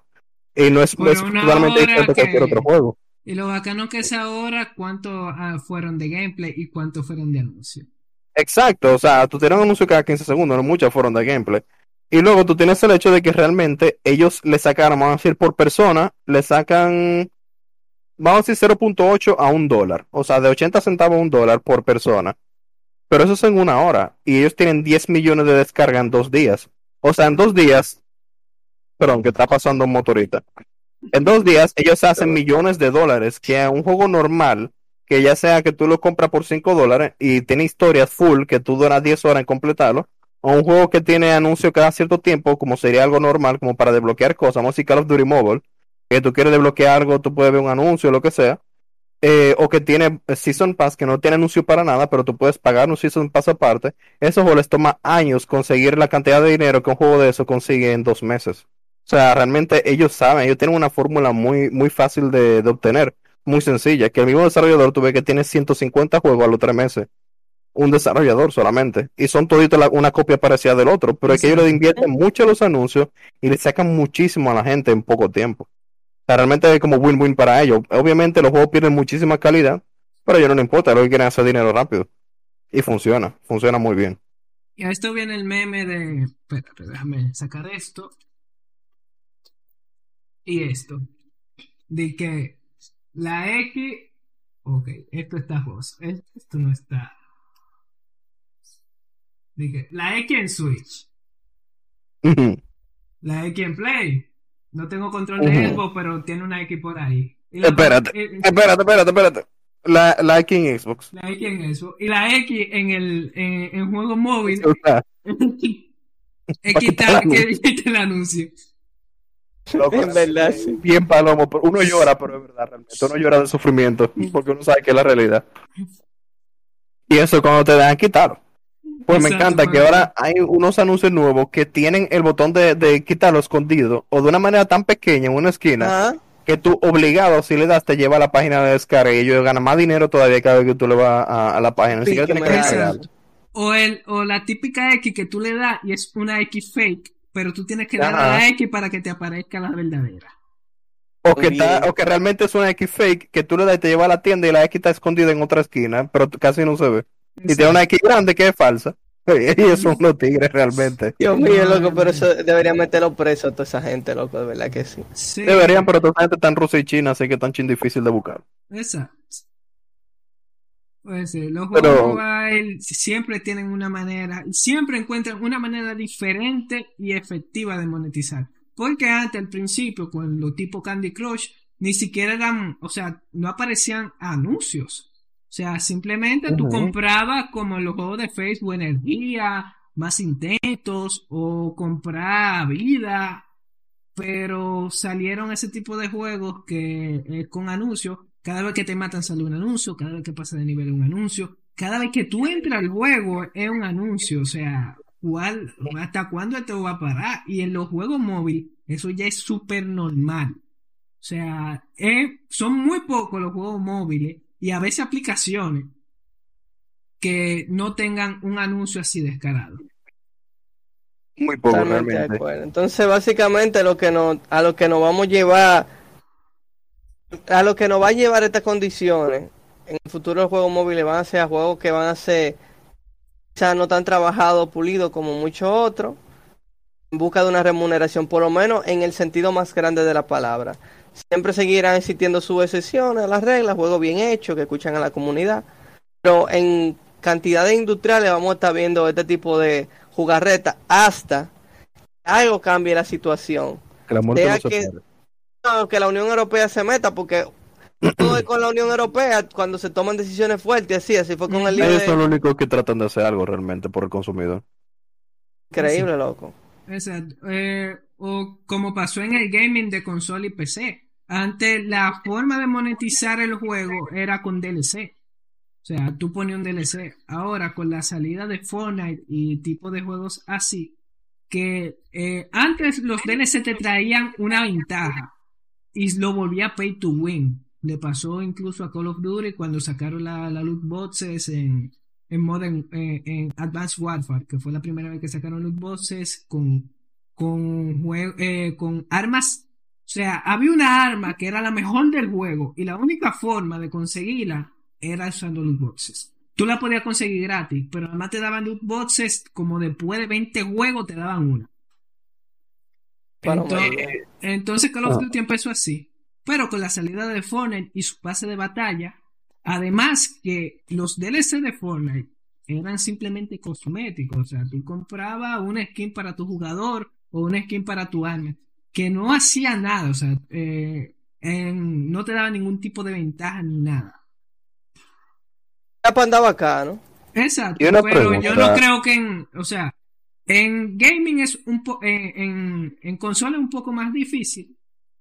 Y no es, es totalmente diferente a cualquier otro juego. Y lo bacano que es ahora, cuántos ah, fueron de gameplay y cuántos fueron de anuncio. Exacto, o sea, tú tienes un anuncio cada 15 segundos, no muchas fueron de gameplay. Y luego tú tienes el hecho de que realmente ellos le sacaron, vamos a decir, por persona, le sacan, vamos a decir, 0.8 a un dólar. O sea, de 80 centavos a un dólar por persona. Pero eso es en una hora. Y ellos tienen 10 millones de descarga en dos días. O sea, en dos días, perdón, que está pasando un motorista. En dos días ellos hacen millones de dólares, que a un juego normal, que ya sea que tú lo compras por 5 dólares y tiene historias full, que tú duras 10 horas en completarlo, o un juego que tiene anuncio cada cierto tiempo, como sería algo normal, como para desbloquear cosas, vamos a decir Call of Duty Mobile, que tú quieres desbloquear algo, tú puedes ver un anuncio, lo que sea, eh, o que tiene eh, Season Pass, que no tiene anuncio para nada, pero tú puedes pagar un Season Pass aparte, esos juegos les toma años conseguir la cantidad de dinero que un juego de eso consigue en dos meses. O sea, realmente ellos saben, ellos tienen una fórmula muy, muy fácil de, de obtener, muy sencilla, que el mismo desarrollador tuve que tiene 150 juegos a los tres meses. Un desarrollador solamente. Y son toditos la- una copia parecida del otro, pero es que ellos le invierten mucho a los anuncios y le sacan muchísimo a la gente en poco tiempo. Sea, realmente es como win-win para ellos. Obviamente los juegos pierden muchísima calidad, pero a ellos no les importa, lo que quieren hacer dinero rápido. Y funciona, funciona muy bien. Y a esto viene el meme de. Espérate, déjame sacar esto. Y esto. De que la X. Ok, esto está Jos. Esto no está. De que la X en Switch. La X en Play. No tengo control de Xbox, pero tiene una X por ahí. Espérate, eh, espérate, espérate, espérate. La, la X en Xbox. La X en eso. Y la X en el en, en juego móvil. Es quitar el anuncio. loco, En verdad, sí. bien palomo, pero uno llora, pero es verdad, realmente. Uno llora de sufrimiento, porque uno sabe que es la realidad. Y eso cuando te dejan quitarlo. Pues me encanta que ahora hay unos anuncios nuevos que tienen el botón de, de quitarlo escondido o de una manera tan pequeña en una esquina Ajá. que tú obligado si le das te lleva a la página de descarga y ellos ganan más dinero todavía cada vez que tú le vas a, a la página. Sí, que que. O, el, o la típica X que tú le das y es una X fake, pero tú tienes que dar a la X para que te aparezca la verdadera. O que, o que realmente es una X fake que tú le das y te lleva a la tienda y la X está escondida en otra esquina, pero casi no se ve. Y tiene una X grande que es falsa. Y esos son los tigres realmente. Dios mío, loco, pero eso debería meterlo preso a toda esa gente, loco, de verdad que sí. Sí, Deberían, pero toda esa gente está en Rusia y China, así que es tan chin difícil de buscar. Exacto. Pues sí, los Pero- juegos mobile siempre tienen una manera, siempre encuentran una manera diferente y efectiva de monetizar. Porque antes, al principio, con los tipo Candy Crush, ni siquiera eran, o sea, no aparecían anuncios. O sea, simplemente tú comprabas como en los juegos de Facebook energía, más intentos, o comprar vida, pero salieron ese tipo de juegos que eh, con anuncios, cada vez que te matan sale un anuncio, cada vez que pasa de nivel un anuncio, cada vez que tú entras al juego es un anuncio, o sea, ¿cuál, ¿hasta cuándo esto va a parar? Y en los juegos móviles eso ya es súper normal. O sea, eh, son muy pocos los juegos móviles y a veces aplicaciones que no tengan un anuncio así descarado. Muy poco de. Entonces, básicamente, lo que nos, a lo que nos vamos a llevar, a lo que nos va a llevar estas condiciones, en el futuro los juegos móviles van a ser juegos que van a ser, quizás no tan trabajados, pulidos como muchos otros, en busca de una remuneración, por lo menos en el sentido más grande de la palabra. Siempre seguirán existiendo sus excepciones a las reglas, juegos bien hechos que escuchan a la comunidad, pero en cantidades industriales vamos a estar viendo este tipo de jugarreta hasta algo cambie la situación. Que la muerte Deja no se que- pare. No, que la Unión Europea se meta porque todo es con la Unión Europea cuando se toman decisiones fuertes así, así fue con el lío Ellos son los únicos que tratan de hacer algo realmente por el consumidor. Increíble, loco. Exacto. Eh, o como pasó en el gaming de consola y PC. Antes la forma de monetizar el juego era con DLC. O sea, tú ponías un DLC. Ahora con la salida de Fortnite y tipo de juegos así, que eh, antes los DLC te traían una ventaja y lo volvía pay to win. Le pasó incluso a Call of Duty cuando sacaron la, la loot boxes en, en Modern, eh, en Advanced Warfare, que fue la primera vez que sacaron loot boxes con, con, eh, con armas. O sea, había una arma que era la mejor del juego y la única forma de conseguirla era usando loot boxes. Tú la podías conseguir gratis, pero además te daban loot boxes como después de 20 juegos te daban una. Para Entonces, morir. entonces Call of Ah. Duty empezó así. Pero con la salida de Fortnite y su pase de batalla, además que los DLC de Fortnite eran simplemente cosméticos. O sea, tú comprabas una skin para tu jugador o una skin para tu arma, que no hacía nada. O sea, eh, en- no te daba ningún tipo de ventaja ni nada. Ya pa' andar acá, ¿no? Exacto, pero yo no creo que en, o sea, en gaming es un po en, en, en consola es un poco más difícil,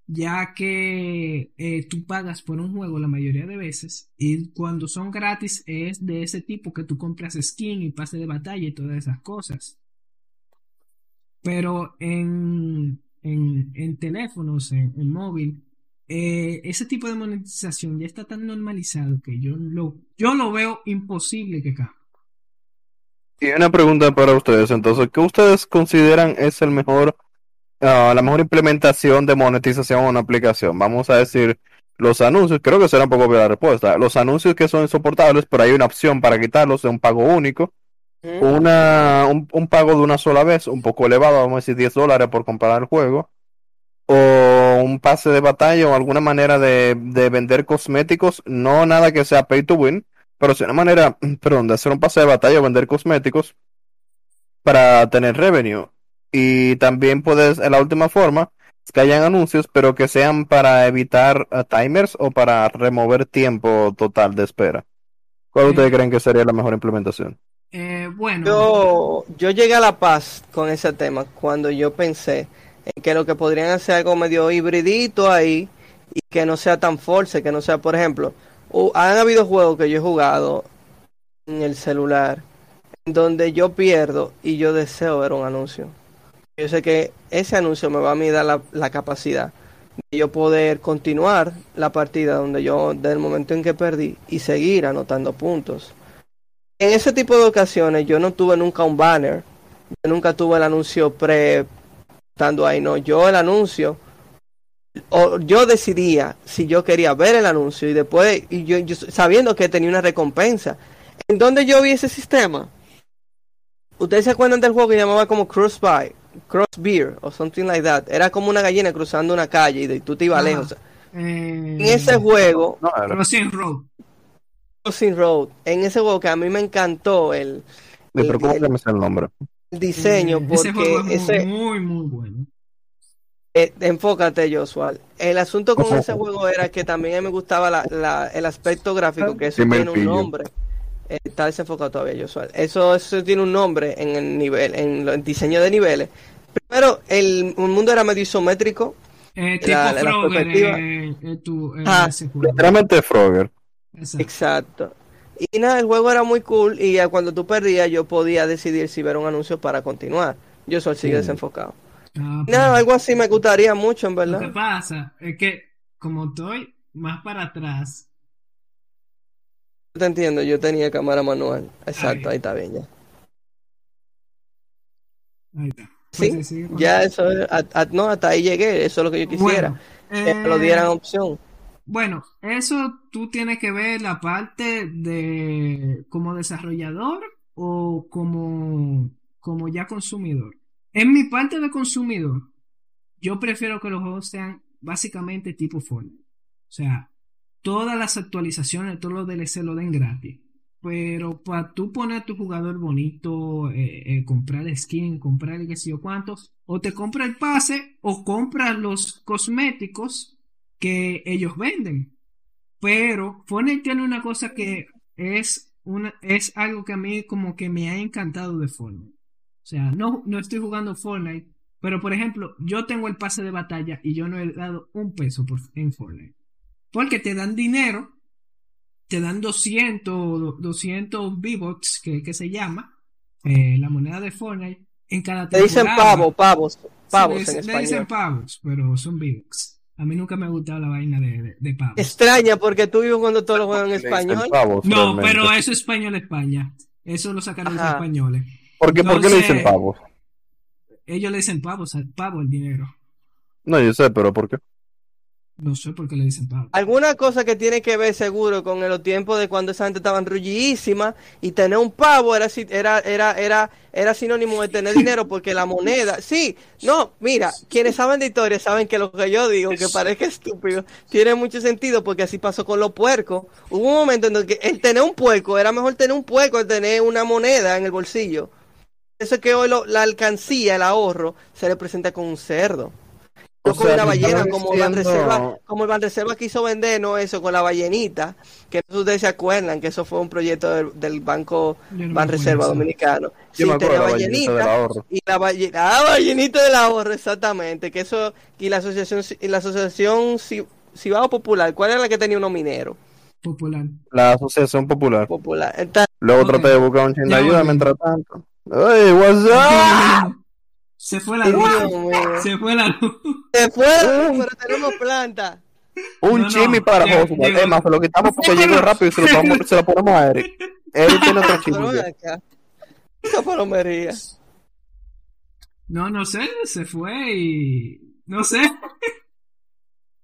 ya que eh, tú pagas por un juego la mayoría de veces y cuando son gratis es de ese tipo que tú compras skin y pase de batalla y todas esas cosas. Pero en, en, en teléfonos, en, en móvil, eh, ese tipo de monetización ya está tan normalizado que yo lo, yo lo veo imposible que cambie. Y una pregunta para ustedes, entonces, ¿qué ustedes consideran es el mejor, ah, la mejor implementación de monetización en una aplicación? Vamos a decir, los anuncios, creo que será un poco obvia la respuesta. Los anuncios que son insoportables, pero hay una opción para quitarlos de un pago único. Una, un, un pago de una sola vez, un poco elevado, vamos a decir 10 dólares por comprar el juego, o un pase de batalla o alguna manera de, de vender cosméticos, no nada que sea pay to win, pero sí una manera, perdón, de hacer un pase de batalla o vender cosméticos para tener revenue. Y también puedes, en la última forma, es que hayan anuncios, pero que sean para evitar eh, timers o para remover tiempo total de espera. ¿Cuál Sí. ustedes creen que sería la mejor implementación? Eh, bueno, Yo, yo llegué a la paz con ese tema cuando yo pensé en que lo que podrían hacer algo medio hibridito ahí y que no sea tan force, que no sea, por ejemplo, hu- han habido juegos que yo he jugado en el celular, donde yo pierdo y yo deseo ver un anuncio. Yo sé que ese anuncio me va a mí dar la, la capacidad de yo poder continuar la partida donde yo, del momento en que perdí, y seguir anotando puntos. En ese tipo de ocasiones yo no tuve nunca un banner, yo nunca tuve el anuncio pre estando ahí, no, yo el anuncio o yo decidía si yo quería ver el anuncio y después y yo, yo sabiendo que tenía una recompensa. ¿En dónde yo vi ese sistema? Ustedes se acuerdan del juego que llamaba como Cross By, Cross Beer o something like that. Era como una gallina cruzando una calle y de- tú te ibas Ajá. lejos. Eh, En ese juego, No, Crossing Road. Crossing Road, en ese juego que a mí me encantó el, Sí, pero ¿cómo el- que me sé el nombre? el diseño ese juego porque es muy, ese muy, muy bueno. Eh, enfócate, Joshua. El asunto con ese juego era que también a mí me gustaba la, la- el aspecto gráfico, que eso tiene un nombre. Eh, está desenfocado todavía, Joshua. Eso, eso tiene un nombre en el nivel, en el diseño de niveles. Primero, el, el mundo era medio isométrico. Eh, tipo La- Frogger, eh, eh, tu- eh, Ah, ese juego. Literalmente Frogger. Exacto. Exacto. Y nada, el juego era muy cool y ya cuando tú perdías yo podía decidir si ver un anuncio para continuar. Yo solo sigue desenfocado. Ah, pues, Nada, algo así me gustaría mucho, en verdad. pasa es que, como estoy más para atrás, Te entiendo, yo tenía cámara manual. Exacto, Ahí. ahí está bien ya. ahí está. Sí, Pues, sí, Ya eso, es- a- a- no, hasta ahí llegué, eso es lo que yo quisiera, Bueno, que me lo eh, dieran opción. Bueno, eso tú tienes que ver la parte de como desarrollador o como, como ya consumidor. En mi parte de consumidor, yo prefiero que los juegos sean básicamente tipo Fortnite. O sea, todas las actualizaciones, todos los DLC lo den gratis. Pero para tú poner tu jugador bonito, eh, eh, comprar skin, comprar qué sé yo cuántos, o te compra el pase o compras los cosméticos que ellos venden. Pero Fortnite tiene una cosa que es, una, es algo que a mí como que me ha encantado de Fortnite. O sea, no, no estoy jugando Fortnite, pero por ejemplo, yo tengo el pase de batalla y yo no he dado un peso por, en Fortnite. Porque te dan dinero, te dan 200, 200 V-Bucks, que, que se llama, eh, la moneda de Fortnite, en cada Te dicen temporada. pavo, pavos, pavos le, en le dicen español. pavos, pero son V-Bucks. A mí nunca me ha gustado la vaina de, de, de pavos. Extraña porque tú vives cuando todos los juegan en español. pavos, No, pero eso es español España. Eso lo sacaron los Ajá. españoles. ¿Por qué, ¿Por qué le dicen Entonces- pavos? Ellos le dicen pavos, pavo el dinero. No, yo sé, pero ¿por qué? No sé por qué le dicen pavo. Alguna cosa que tiene que ver seguro con los tiempos de cuando esa gente estaba enrullidísima y tener un pavo era, era, era, era, era sinónimo de tener dinero porque la moneda, sí, no, mira, quienes saben de historia saben que lo que yo digo, aunque parezca estúpido, tiene mucho sentido porque así pasó con los puercos. Hubo un momento en el que el tener un puerco era mejor tener un puerco que tener una moneda en el bolsillo. Eso es que hoy lo- la alcancía, el ahorro, se le presenta con un cerdo. O No con sea, una tú ballena, como diciendo- Banreserva, como el Banreserva quiso vendernos eso con la ballenita, que no sé si ustedes se acuerdan que eso fue un proyecto del, del Banco no Banreserva Dominicano. Sí, tenía la ballenita y la ballenita, ah, ballenita del ahorro, exactamente, que eso, y la asociación, y la asociación Ci- Cibao Popular, ¿cuál era la que tenía unos mineros? Popular. La Asociación Popular. Popular. Entonces, Luego Ok. traté de buscar un chin de ayuda mientras tanto. ¡Ay, what's up! Se fue la luz. Se fue la luz. se fueron, pero tenemos planta. Un No, para Es más, se lo quitamos porque llegó rápido y se lo, ponemos, se lo ponemos a Eric. Eric tiene otro chimi. No, no sé, se fue y. No sé.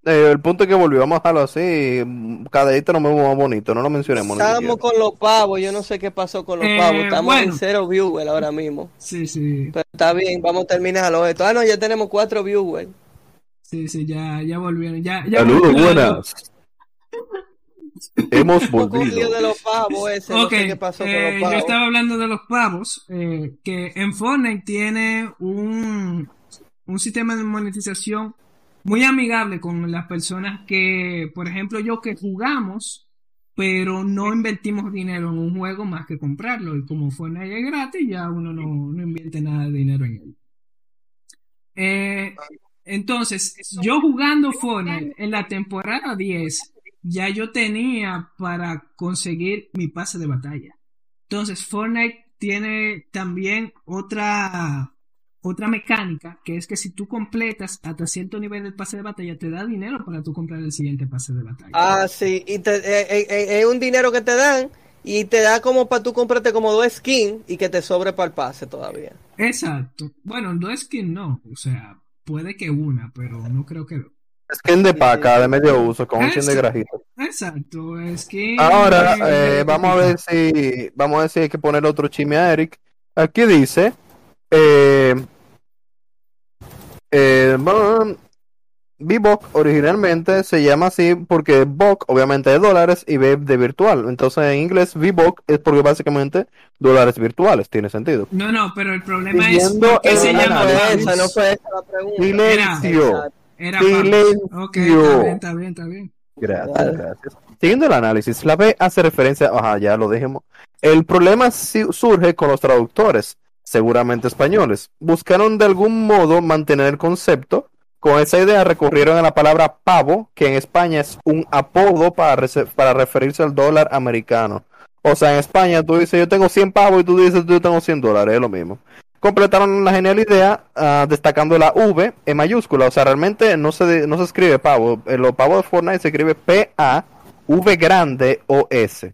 Eh, el punto es que volvió, vamos a dejarlo así. Cada día nos vemos más bonito, no lo mencionemos. Estábamos con los pavos, yo no sé qué pasó con los Eh, pavos. Estamos bueno. en cero viewers ahora mismo. Sí, sí. Pero está bien, vamos a terminarlo esto. Ah, no, ya tenemos cuatro viewers. Sí, sí, ya, ya volvieron. Ya, ya Saludos, buenas. Hemos volvido. de los pavos ese, no Ok, sé qué pasó eh, con los yo pavos. estaba hablando de los pavos, eh, que en Fortnite tiene un, un sistema de monetización muy amigable con las personas que, por ejemplo, yo que jugamos, pero no invertimos dinero en un juego más que comprarlo. Y como Fortnite es gratis, ya uno no, no invierte nada de dinero en él. Eh, entonces, yo jugando Fortnite en la temporada 10, ya yo tenía para conseguir mi pase de batalla. Entonces, Fortnite tiene también otra, otra mecánica, que es que si tú completas hasta cierto nivel del pase de batalla, te da dinero para tú comprar el siguiente pase de batalla. Ah, sí, y te- eh, eh, eh, es un dinero que te dan y te da como para tú comprarte como dos skins y que te sobre para el pase todavía. Exacto. Bueno, no es que no, o sea, puede que una, pero no creo que... Skin de paca de medio uso con un chin de grajito. Exacto, es que... Ahora, eh, vamos a ver si vamos a ver si hay que poner otro chisme a Eric. Aquí dice eh, eh, bueno, originalmente se llama así porque BOC obviamente de dólares y V de virtual. Entonces en inglés VBOC es porque básicamente dólares virtuales, tiene sentido. No, no, pero el problema es Siguiendo el se llama análisis. fue Pavos. esa, no fue esa la pregunta. Silencio. Exacto. Era Pavos. Silencio. Ok, está bien, está bien, está bien. Gracias, Vale. gracias. Siguiendo el análisis, la B hace referencia, ajá, ya lo dijimos. El problema surge con los traductores, seguramente españoles. Buscaron de algún modo mantener el concepto. Con esa idea recurrieron a la palabra pavo, que en España es un apodo para, para referirse al dólar americano. O sea, en España tú dices yo tengo 100 pavos y tú dices yo tengo 100 dólares, es lo mismo. Completaron la genial idea ah, destacando la V en mayúscula. O sea, realmente no se, no se escribe pavo. En los pavos de Fortnite se escribe P-A, V grande o S. O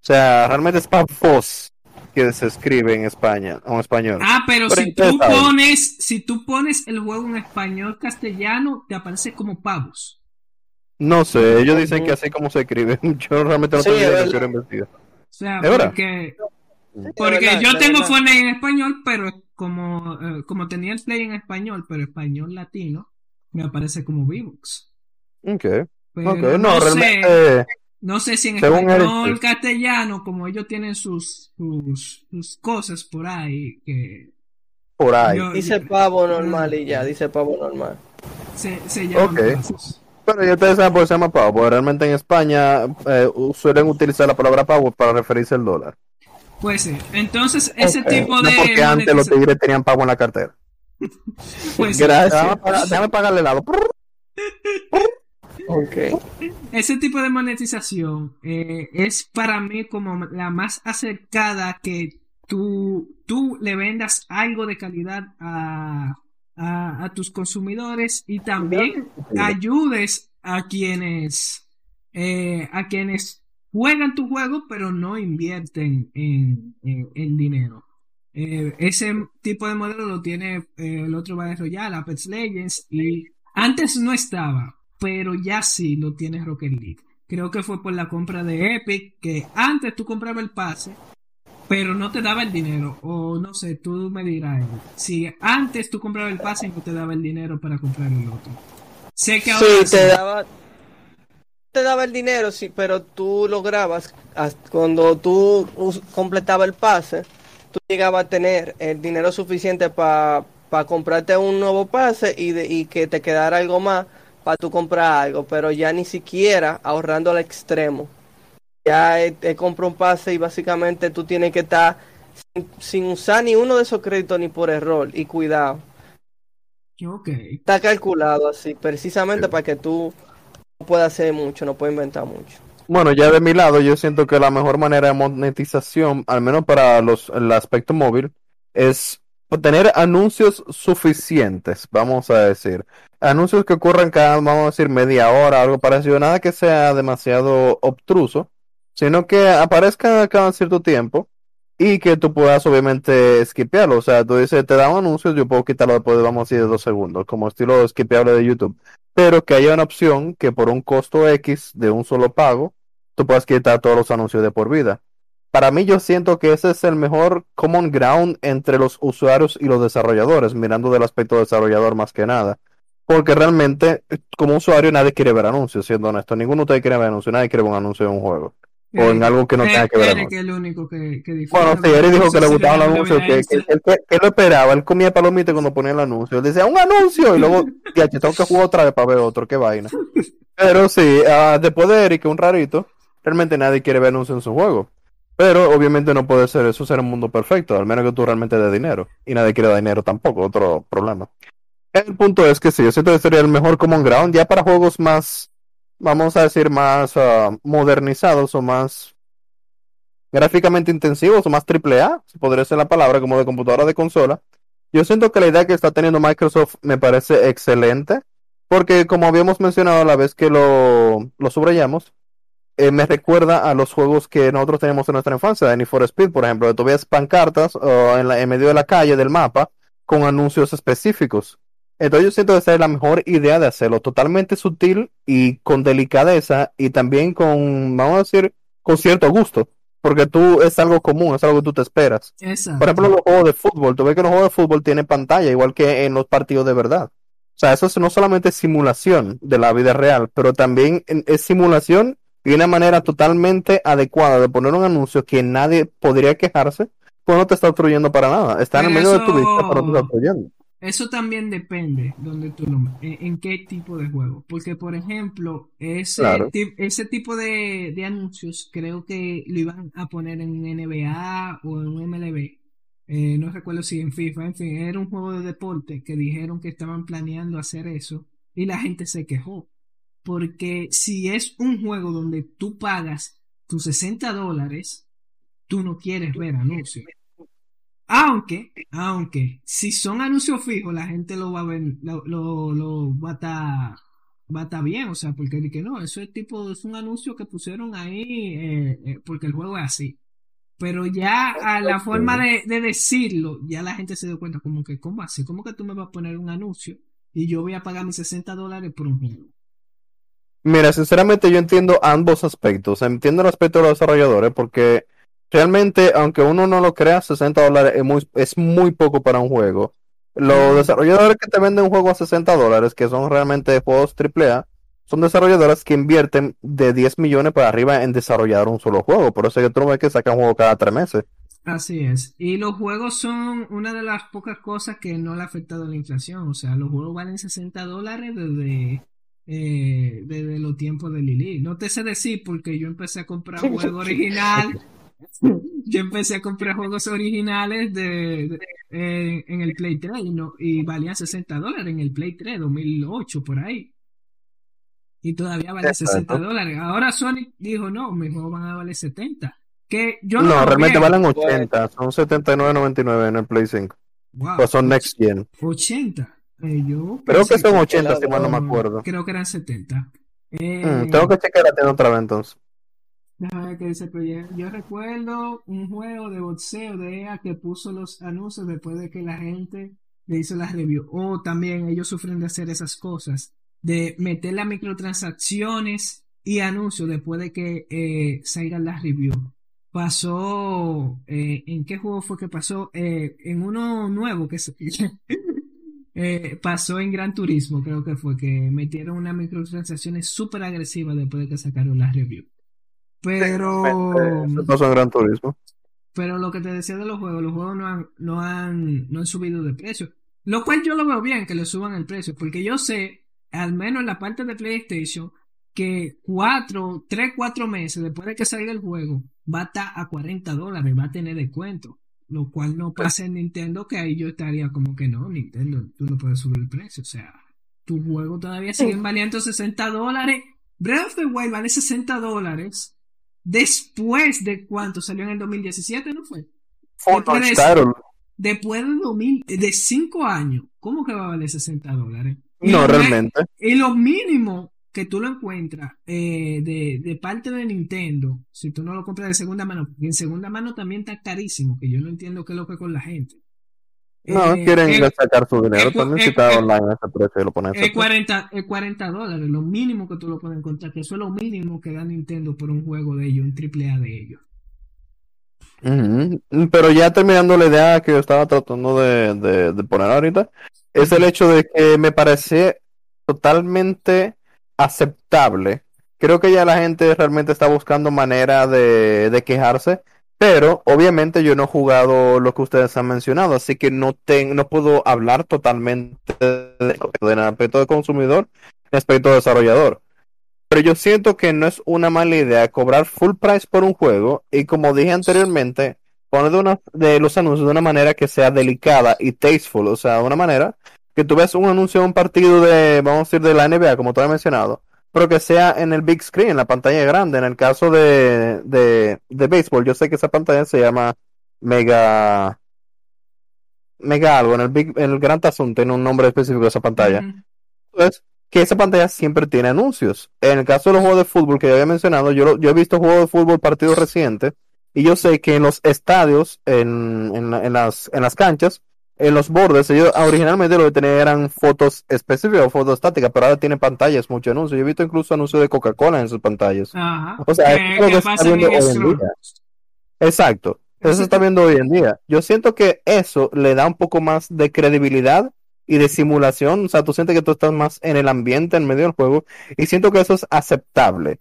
sea, realmente es pavos que se escribe en España, o en español. Ah, pero Pero si tú pones, si tú pones el juego en español castellano, te aparece como pavos. No sé, ellos dicen que así como se escribe. Yo realmente no Sí, tengo idea era investigar. O sea, ¿Es verdad? porque, porque verdad, yo tengo. Fortnite en español, pero como, eh, como tenía el play en español, pero español latino, me aparece como Vivox. Ok, Pero ok, no, no, sé, realmente. No sé si en según español Eric, castellano, como ellos tienen sus, sus, sus cosas por ahí, que Por ahí. yo- Dice pavo normal y ya, dice pavo normal. se, se llaman Ok. pavos. Pero ya ustedes saben por qué se llama pavo. Porque realmente en España eh, suelen utilizar la palabra pavo para referirse al dólar. Puede ser. Entonces, ese tipo no de. porque antes los tigres tenían pavo en la cartera. pues sí, Déjame, Gracias. pagar- déjame pagarle el helado. Ok. ese tipo de monetización eh, es para mí como la más acercada que tú, tú le vendas algo de calidad a, a, a tus consumidores y también ayudes a quienes eh, a quienes juegan tu juego pero no invierten en, en- en dinero. Eh, ese tipo de modelo lo tiene eh, el otro Battle Royale, Apex Legends, y antes no estaba, pero ya sí lo tiene Rocket League. Creo que fue por la compra de Epic, que antes tú comprabas el pase, pero no te daba el dinero. O no sé, tú me dirás, si antes tú comprabas el pase y no te daba el dinero para comprar el otro. Sé que ahora Sí, sí. te daba, te daba el dinero, sí, pero tú lograbas, as- cuando tú completabas el pase, tú llegabas a tener el dinero suficiente para comprarte un nuevo pase y, de, y que te quedara algo más para tú comprar algo, pero ya ni siquiera ahorrando al extremo. Ya te compro un pase y básicamente tú tienes que estar sin, sin usar ni uno de esos créditos ni por error y cuidado. Ok. Está calculado así, precisamente para que tú no puedas hacer mucho, no puedas inventar mucho. Bueno, ya de mi lado, yo siento que la mejor manera de monetización, al menos para los, el aspecto móvil, es tener anuncios suficientes, vamos a decir. Anuncios que ocurran cada, vamos a decir, media hora, algo parecido. Nada que sea demasiado obtruso, sino que aparezca cada cierto tiempo y que tú puedas, obviamente, skipearlo. O sea, tú dices, te dan anuncios, yo puedo quitarlo después, decir, de dos segundos, como estilo skipeable de YouTube. Pero que haya una opción que por un costo X de un solo pago, tú puedas quitar todos los anuncios de por vida. Para mí yo siento que ese es el mejor common ground entre los usuarios y los desarrolladores, mirando del aspecto desarrollador más que nada. Porque realmente, como usuario, nadie quiere ver anuncios, siendo honesto. Ninguno de ustedes quiere ver anuncios, nadie quiere ver un anuncio de un juego. O en algo que no tenga que ver Eric anuncio. es el único que, que Bueno, sí, él dijo que le gustaban los de anuncios, que, que, que- que lo esperaba. Él comía palomitas cuando ponía el anuncio. Él decía, un anuncio, y luego, ya, tengo que jugar otra vez para ver otro, qué vaina. Pero sí, ah, después de Eric, un rarito, realmente nadie quiere ver anuncios en su juego. Pero obviamente no puede ser eso ser un mundo perfecto, al menos que tú realmente des dinero. Y nadie quiere dar dinero tampoco, otro problema. El punto es que sí, yo siento que sería el mejor common ground ya para juegos más, vamos a decir, más ah, modernizados o más gráficamente intensivos o más triple A, si podría ser la palabra, como de computadora de consola. Yo siento que la idea que está teniendo Microsoft me parece excelente, porque como habíamos mencionado la vez que lo, lo subrayamos, eh, me recuerda a los juegos que nosotros teníamos en nuestra infancia, de Need for Speed, por ejemplo, tú ves pancartas en medio de la calle, del mapa, con anuncios específicos. Entonces yo siento que esa es la mejor idea de hacerlo, totalmente sutil y con delicadeza y también con, vamos a decir, con cierto gusto, porque tú es algo común, es algo que tú te esperas. Exacto. Por ejemplo, los juegos de fútbol, tú ves que los juegos de fútbol tienen pantalla, igual que en los partidos de verdad. O sea, eso es no solamente simulación de la vida real, pero también es simulación y una manera totalmente adecuada de poner un anuncio que nadie podría quejarse, pues no te está obstruyendo para nada. Está en el medio de tu vista, pero no te está obstruyendo. Eso también depende donde tú lo en, en qué tipo de juego. Porque, por ejemplo, ese, Claro. ese tipo de, de anuncios creo que lo iban a poner en NBA o en un MLB. Eh, no recuerdo si en FIFA, en fin, era un juego de deporte que dijeron que estaban planeando hacer eso y la gente se quejó. Porque si es un juego donde tú pagas tus 60 dólares, tú no quieres ver anuncios. Aunque, aunque, si son anuncios fijos, la gente lo va a ver, lo, lo, lo va a estar, va a estar bien, o sea, porque que no, eso es tipo, es un anuncio que pusieron ahí, eh, eh, porque el juego es así. Pero ya a la forma de, de decirlo, ya la gente se dio cuenta como que, ¿cómo así? ¿Cómo que tú me vas a poner un anuncio y yo voy a pagar mis 60 dólares por un juego? Mira, sinceramente yo entiendo ambos aspectos. Entiendo el aspecto de los desarrolladores porque realmente, aunque uno no lo crea, 60 dólares es muy, es muy poco para un juego. Los desarrolladores que te venden un juego a 60 dólares, que son realmente juegos AAA, son desarrolladores que invierten de 10 millones para arriba en desarrollar un solo juego. Por eso es que tú no ves que sacan un juego cada tres meses. Así es. Y los juegos son una de las pocas cosas que no le ha afectado la inflación. O sea, los juegos valen 60 dólares desde, eh, desde los tiempos de Lili. No te sé decir porque yo empecé a comprar juego original. Yo empecé a comprar juegos originales de, de- eh, en el Play 3 y, no, y valían 60 dólares en el Play 3, 2008, por ahí. Y todavía vale Exacto. 60 dólares. Ahora Sonic dijo, no, mis juegos van a valer 70. Que yo No, veo realmente valen 80, son 79.99 en el Play 5. Wow, Pues son Next Gen. 80. Eh, yo Creo que son 80, si mal no me no, acuerdo. Creo que eran 70. Eh, Mm, tengo que checar la tienda otra vez entonces. Déjame dice el proyecto. Yo recuerdo un juego de boxeo de EA que puso los anuncios después de que la gente le hizo las reviews. O también ellos sufren de hacer esas cosas. De meter las microtransacciones y anuncios después de que eh, salgan las reviews. Pasó, eh, ¿en qué juego fue que pasó? Eh, en uno nuevo que se, pasó en Gran Turismo, creo que fue, que metieron unas microtransacciones súper agresivas después de que sacaron las reviews. Pero, pasó en Gran Turismo. pero lo que te decía de los juegos, los juegos no han, no han, no han subido de precio. Lo cual yo lo veo bien que le suban el precio, porque yo sé, al menos en la parte de PlayStation, que cuatro, tres, cuatro meses después de que salga el juego, va a estar a 40 dólares, va a tener descuento. Lo cual no pasa en Nintendo, que ahí yo estaría como que no, Nintendo, tú no puedes subir el precio. O sea, tu juego todavía sigue valiendo 60 dólares. Breath of the Wild vale 60 dólares. Después de cuánto salió en el 2017, ¿no fue? Fortnite Después- Title. Después de 2000, de 5 años, ¿cómo que va a valer 60 dólares? Y No, realmente. Y lo mínimo que tú lo encuentras eh, de, de parte de Nintendo, si tú no lo compras de segunda mano, porque en segunda mano también está carísimo, que yo no entiendo qué es lo que con la gente. No, Eh, quieren el- sacar su dinero el- también el- si está online ese precio y lo ponen Es precio. 40, es 40 dólares, lo mínimo que tú lo puedes encontrar, que eso es lo mínimo que da Nintendo por un juego de ellos, un triple A de ellos. Pero ya terminando la idea que yo estaba tratando de, de- de poner ahorita, es el hecho de que me parece totalmente aceptable. Creo que ya la gente realmente está buscando manera de, de quejarse, pero obviamente yo no he jugado lo que ustedes han mencionado, así que no, ten- no puedo hablar totalmente de- del aspecto de consumidor y aspecto de desarrollador. Pero yo siento que no es una mala idea cobrar full price por un juego y como dije anteriormente, poner de, una, de los anuncios de una manera que sea delicada y tasteful, o sea, de una manera que tú ves un anuncio de un partido de, vamos a decir, de la NBA, como tú has mencionado, pero que sea en el big screen, en la pantalla grande. En el caso de, de, de béisbol, yo sé que esa pantalla se llama Mega. Mega algo, en el, big, en el Gran Tazón tiene un nombre específico de esa pantalla. Ujú. Entonces, que esa pantalla siempre tiene anuncios. En el caso de los juegos de fútbol que yo había mencionado, yo, lo- yo he visto juegos de fútbol partidos recientes y yo sé que en los estadios, en, en, en las, en las canchas, en los bordes, ellos originalmente lo que tenían eran fotos específicas o fotos estáticas, pero ahora tienen pantallas, muchos anuncios. Yo he visto incluso anuncios de Coca-Cola en sus pantallas. Ajá. O sea, ¿Qué- es lo que está viendo en hoy en día. Exacto. Eso se está viendo hoy en día. Yo siento que eso le da un poco más de credibilidad y de simulación. O sea, tú sientes que tú estás más en el ambiente, en medio del juego. Y siento que eso es aceptable.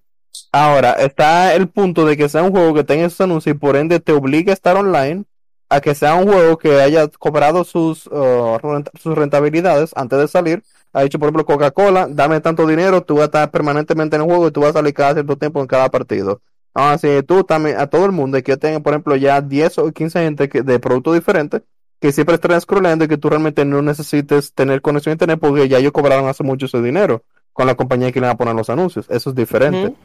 Ahora, está el punto de que sea un juego que tenga esos anuncios y por ende te obligue a estar online, a que sea un juego que haya cobrado sus, uh, sus rentabilidades antes de salir. Ha dicho, por ejemplo, Coca-Cola, dame tanto dinero, tú vas a estar permanentemente en el juego y tú vas a salir cada cierto tiempo en cada partido. Ahora, si tú también, a todo el mundo, que yo tenga, por ejemplo, ya 10 o 15 gente que, de productos diferentes, que siempre estén scrollando y que tú realmente no necesites tener conexión a internet porque ya ellos cobraron hace mucho ese dinero con la compañía que le van a poner los anuncios. Eso es diferente.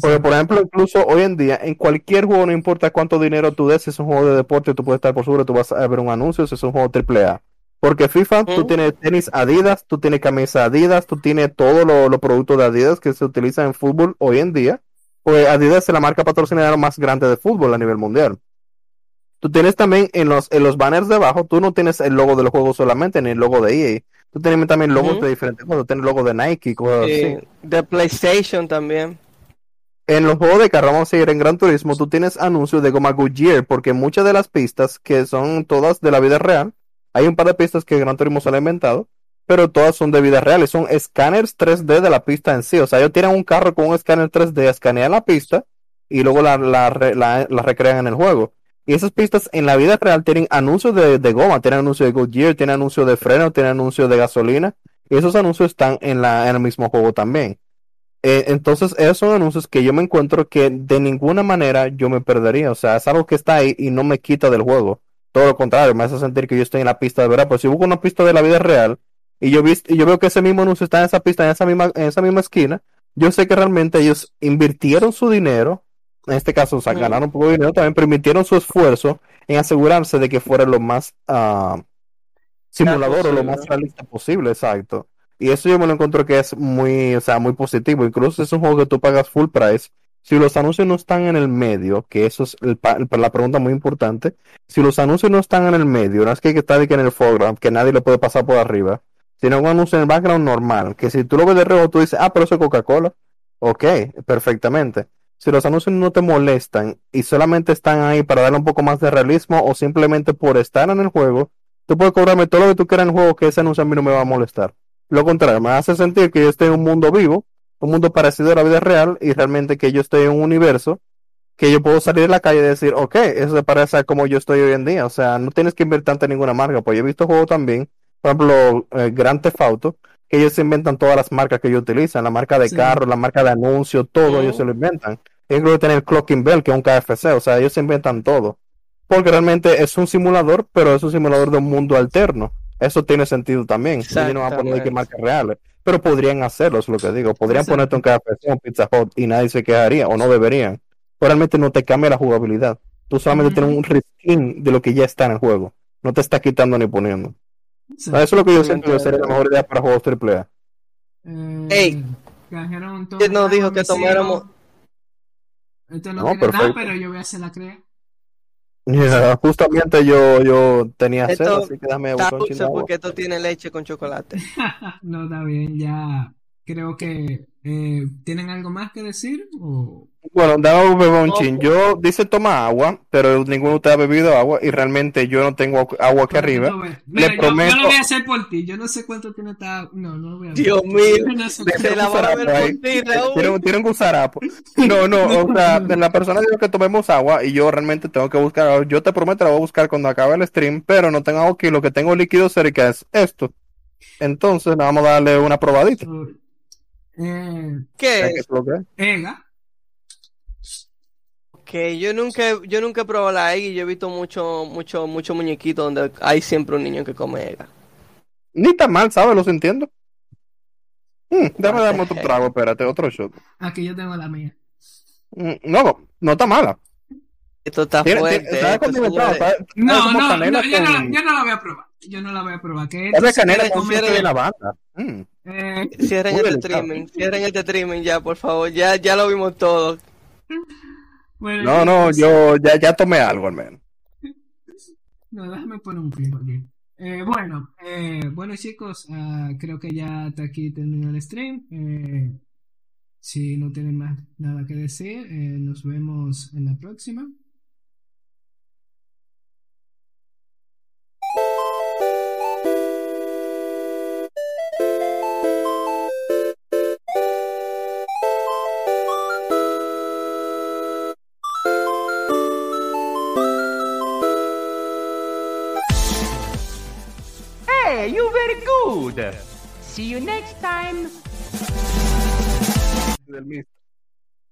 Porque, por ejemplo, incluso hoy en día, en cualquier juego, no importa cuánto dinero tú des, si es un juego de deporte, tú puedes estar por seguro, tú vas a ver un anuncio, si es un juego AAA. Porque FIFA, tú tienes tenis Adidas, tú tienes camisa Adidas, tú tienes todos lo- los productos de Adidas que se utilizan en fútbol hoy en día. Pues Adidas es la marca patrocinadora más grande de fútbol a nivel mundial. Tú tienes también en los, en los banners de abajo, tú no tienes el logo del juego solamente, ni el logo de EA. Tú tienes también logos de diferentes cosas, tienes logo de Nike, cosas así. De PlayStation también. En los juegos de carro, vamos a seguir en Gran Turismo, tú tienes anuncios de goma Goodyear, porque muchas de las pistas, que son todas de la vida real, hay un par de pistas que Gran Turismo se ha inventado, pero todas son de vida real, son escáneres 3D de la pista en sí. O sea, ellos tienen un carro con un escáner 3D, escanean la pista y luego la, la- la recrean en el juego. Y esas pistas en la vida real tienen anuncios de, de goma, tienen anuncios de Goodyear, tienen anuncios de freno, tienen anuncios de gasolina, y esos anuncios están en, la, en el mismo juego también. Eh, entonces, esos son anuncios que yo me encuentro que de ninguna manera yo me perdería. O sea, es algo que está ahí y no me quita del juego. Todo lo contrario, me hace sentir que yo estoy en la pista de verdad. Pues si busco una pista de la vida real y yo, vis- y yo veo que ese mismo anuncio está en esa pista, en esa misma, en esa misma esquina, yo sé que realmente ellos invirtieron su dinero, en este caso, o sea, ganaron un poco de dinero también, pero invirtieron su esfuerzo en asegurarse de que fuera lo más ah, simulador o lo más realista posible, exacto. Y eso yo me lo encuentro que es muy, o sea, muy positivo. Incluso es un juego que tú pagas full price. Si los anuncios no están en el medio, que eso es la pregunta muy importante. Si los anuncios no están en el medio, no es que hay que en el foreground, que nadie le puede pasar por arriba, sino un anuncio en el background normal, que si tú lo ves de reojo, tú dices, ah, pero eso es Coca-Cola. Ok, perfectamente. Si los anuncios no te molestan y solamente están ahí para darle un poco más de realismo o simplemente por estar en el juego, tú puedes cobrarme todo lo que tú quieras en el juego que ese anuncio a mí no me va a molestar. Lo contrario, me hace sentir que yo estoy en un mundo vivo, un mundo parecido a la vida real y realmente que yo estoy en un universo que yo puedo salir de la calle y decir, ok, eso se parece a como yo estoy hoy en día. O sea, no tienes que invertir en ninguna marca. Pues yo he visto juegos también, por ejemplo, eh, Grand Theft Auto, que ellos se inventan todas las marcas que ellos utilizan, la marca de Sí. carro, la marca de anuncio, todo, ellos se lo inventan. Que tienen el Clocking Bell, que es un KFC, o sea, ellos se inventan todo. Porque realmente es un simulador, pero es un simulador de un mundo alterno. Eso tiene sentido también. Ellos no van a poner que marcas reales. Pero podrían hacerlo, es lo que digo. Podrían ponerte un KFC, un Pizza Hut y nadie se quejaría, o no deberían. Pero realmente no te cambia la jugabilidad. Tú solamente tienes un reskin de lo que ya está en el juego. No te está quitando ni poniendo. Sí. Eso es lo que yo siento que sería la mejor idea para juegos AAA. Eh, Ey. ¿Quién nos dijo que tomáramos? Esto no, No, tiene nada, perfecto. pero yo voy a hacer la crea. Yeah, justamente yo, yo tenía sed, Esto así que déjame Está dulce porque esto tiene leche con chocolate. no, está bien, ya creo que eh, ¿tienen algo más que decir? O... Bueno, dame un chin. pues. Yo dice toma agua, pero ninguno de ustedes ha bebido agua y realmente yo no tengo agua aquí arriba. Mira, yo- yo, prometo- lo voy a hacer por ti. Yo no sé cuánto tiene esta. No, no lo voy a Dios mío. No sé Deje Se un la van a ver gusarapo por ahí. ti, Raúl. Tiene, tiene un gusarapo. No, no, o sea, la persona dijo que tomemos agua y yo realmente tengo que buscar agua. Yo te prometo la voy a buscar cuando acabe el stream, pero no tengo agua aquí. Lo que tengo líquido cerca es esto. Entonces, vamos a darle una probadita. Eh, ¿Qué ¿Qué es? Ega. Que yo nunca, yo nunca he probado la egg y yo he visto mucho, mucho, mucho muñequito donde hay siempre un niño que come ega. Ni tan mal, ¿sabes? Lo entiendo. Mm, déjame darme otro trago, espérate, otro shot. Aquí yo tengo la mía. Mm, No, no está mala. Esto está fuerte. esto, No, no, canela no, yo, no, yo no la voy a probar. Yo no la voy a probar. Que esto canela con de lavanda. Mm. Cierren este delicado. streaming, cierren este streaming ya, por favor. Ya, ya lo vimos todo. bueno, No, no, yo ya, ya tomé algo al menos. No, déjame poner un clip aquí. Eh, bueno, eh, bueno chicos, ah, creo que ya hasta aquí terminó el stream. Eh, si no tienen más nada que decir, eh, nos vemos en la próxima. Hey, you very good. See you next time.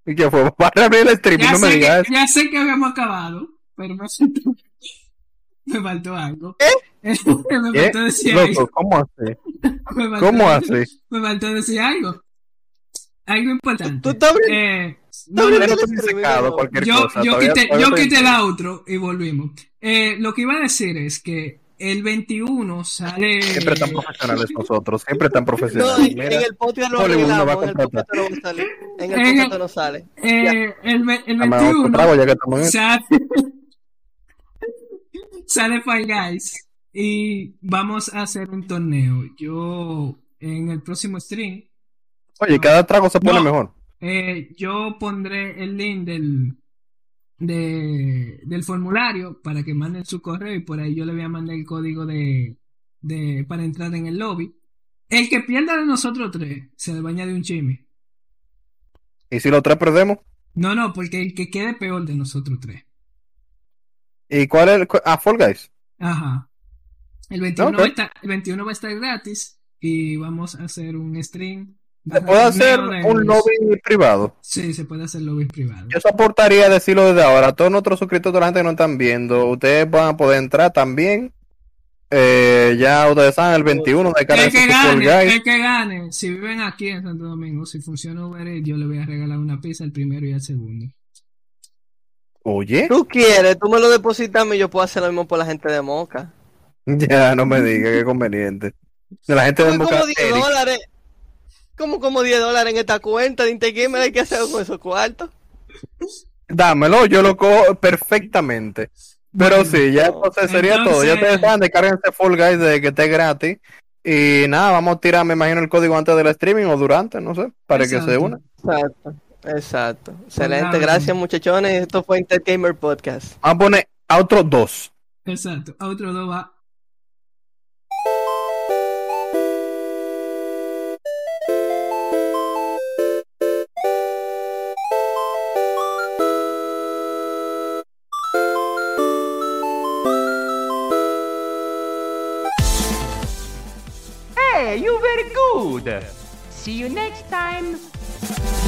¿Y qué fue? Para abrir el stream, Ya, no me sé digas que, ya sé que habíamos acabado, pero me faltó, me faltó algo. me ¿Qué? faltó decir Loco, algo. ¿cómo así? Me faltó- ¿Cómo así? Me faltó decir algo. Algo importante. Tú abriendo- Eh, No, no, no, no, Pero no, estoy no, secado, no. cualquier yo, cosa. yo quité, yo quité la outro y volvimos. Eh, lo que iba a decir es que el 21 sale. Siempre tan profesionales nosotros, siempre tan No, profesionales. en, Mira, en el podcast no va a arreglamos, en el podcast no salir. En el En el- podcast no sale. eh, el, el dame otro 21 trago ya que estamos en sale, sale Fall Guys y vamos a hacer un torneo. Yo en el próximo stream Oye, cada trago se pone No. mejor. Eh, yo pondré el link del, de- del formulario para que manden su correo y por ahí yo le voy a mandar el código de, de para entrar en el lobby. El que pierda de nosotros tres se le va a añadir un chisme. Y si los tres perdemos, No, no, porque el que quede peor de nosotros tres. ¿y cuál es el. Ah, Fall Guys. Ajá. El 21, Ok. va a estar, el 21 va a estar gratis y vamos a hacer un stream. ¿Se puede hacer un lobby privado? Sí, se puede hacer lobby privado. Yo soportaría decirlo desde ahora. A todos nuestros suscriptores, la gente que no están viendo, ustedes van a poder entrar también. Eh, ya ustedes saben, el 21 de cara a El que gane, el que gane, si viven aquí en Santo Domingo, si funciona Uber yo le voy a regalar una pizza al primero y al segundo. Oye, Tú quieres, tú me lo depositas a mí, yo puedo hacer lo mismo por la gente de Moca. ya no me digas, qué conveniente. De la gente de como 10 dólares. Como como 10 dólares en esta cuenta de Intergamer hay que hacer con esos cuartos. Dámelo, yo lo cojo perfectamente. Pero Bueno, sí, ya no. entonces sería todo. Ya ustedes saben, descárguense Fall Guys de que esté gratis. Y nada, vamos a tirar, me imagino, el código antes del streaming o durante, no sé, para que se una. Exacto. Exacto. Excelente. nada. Gracias, muchachones. Esto fue Intergamer Podcast. Vamos a poner a otros dos. Exacto. A otro dos va. Hey, you very good. See you next time.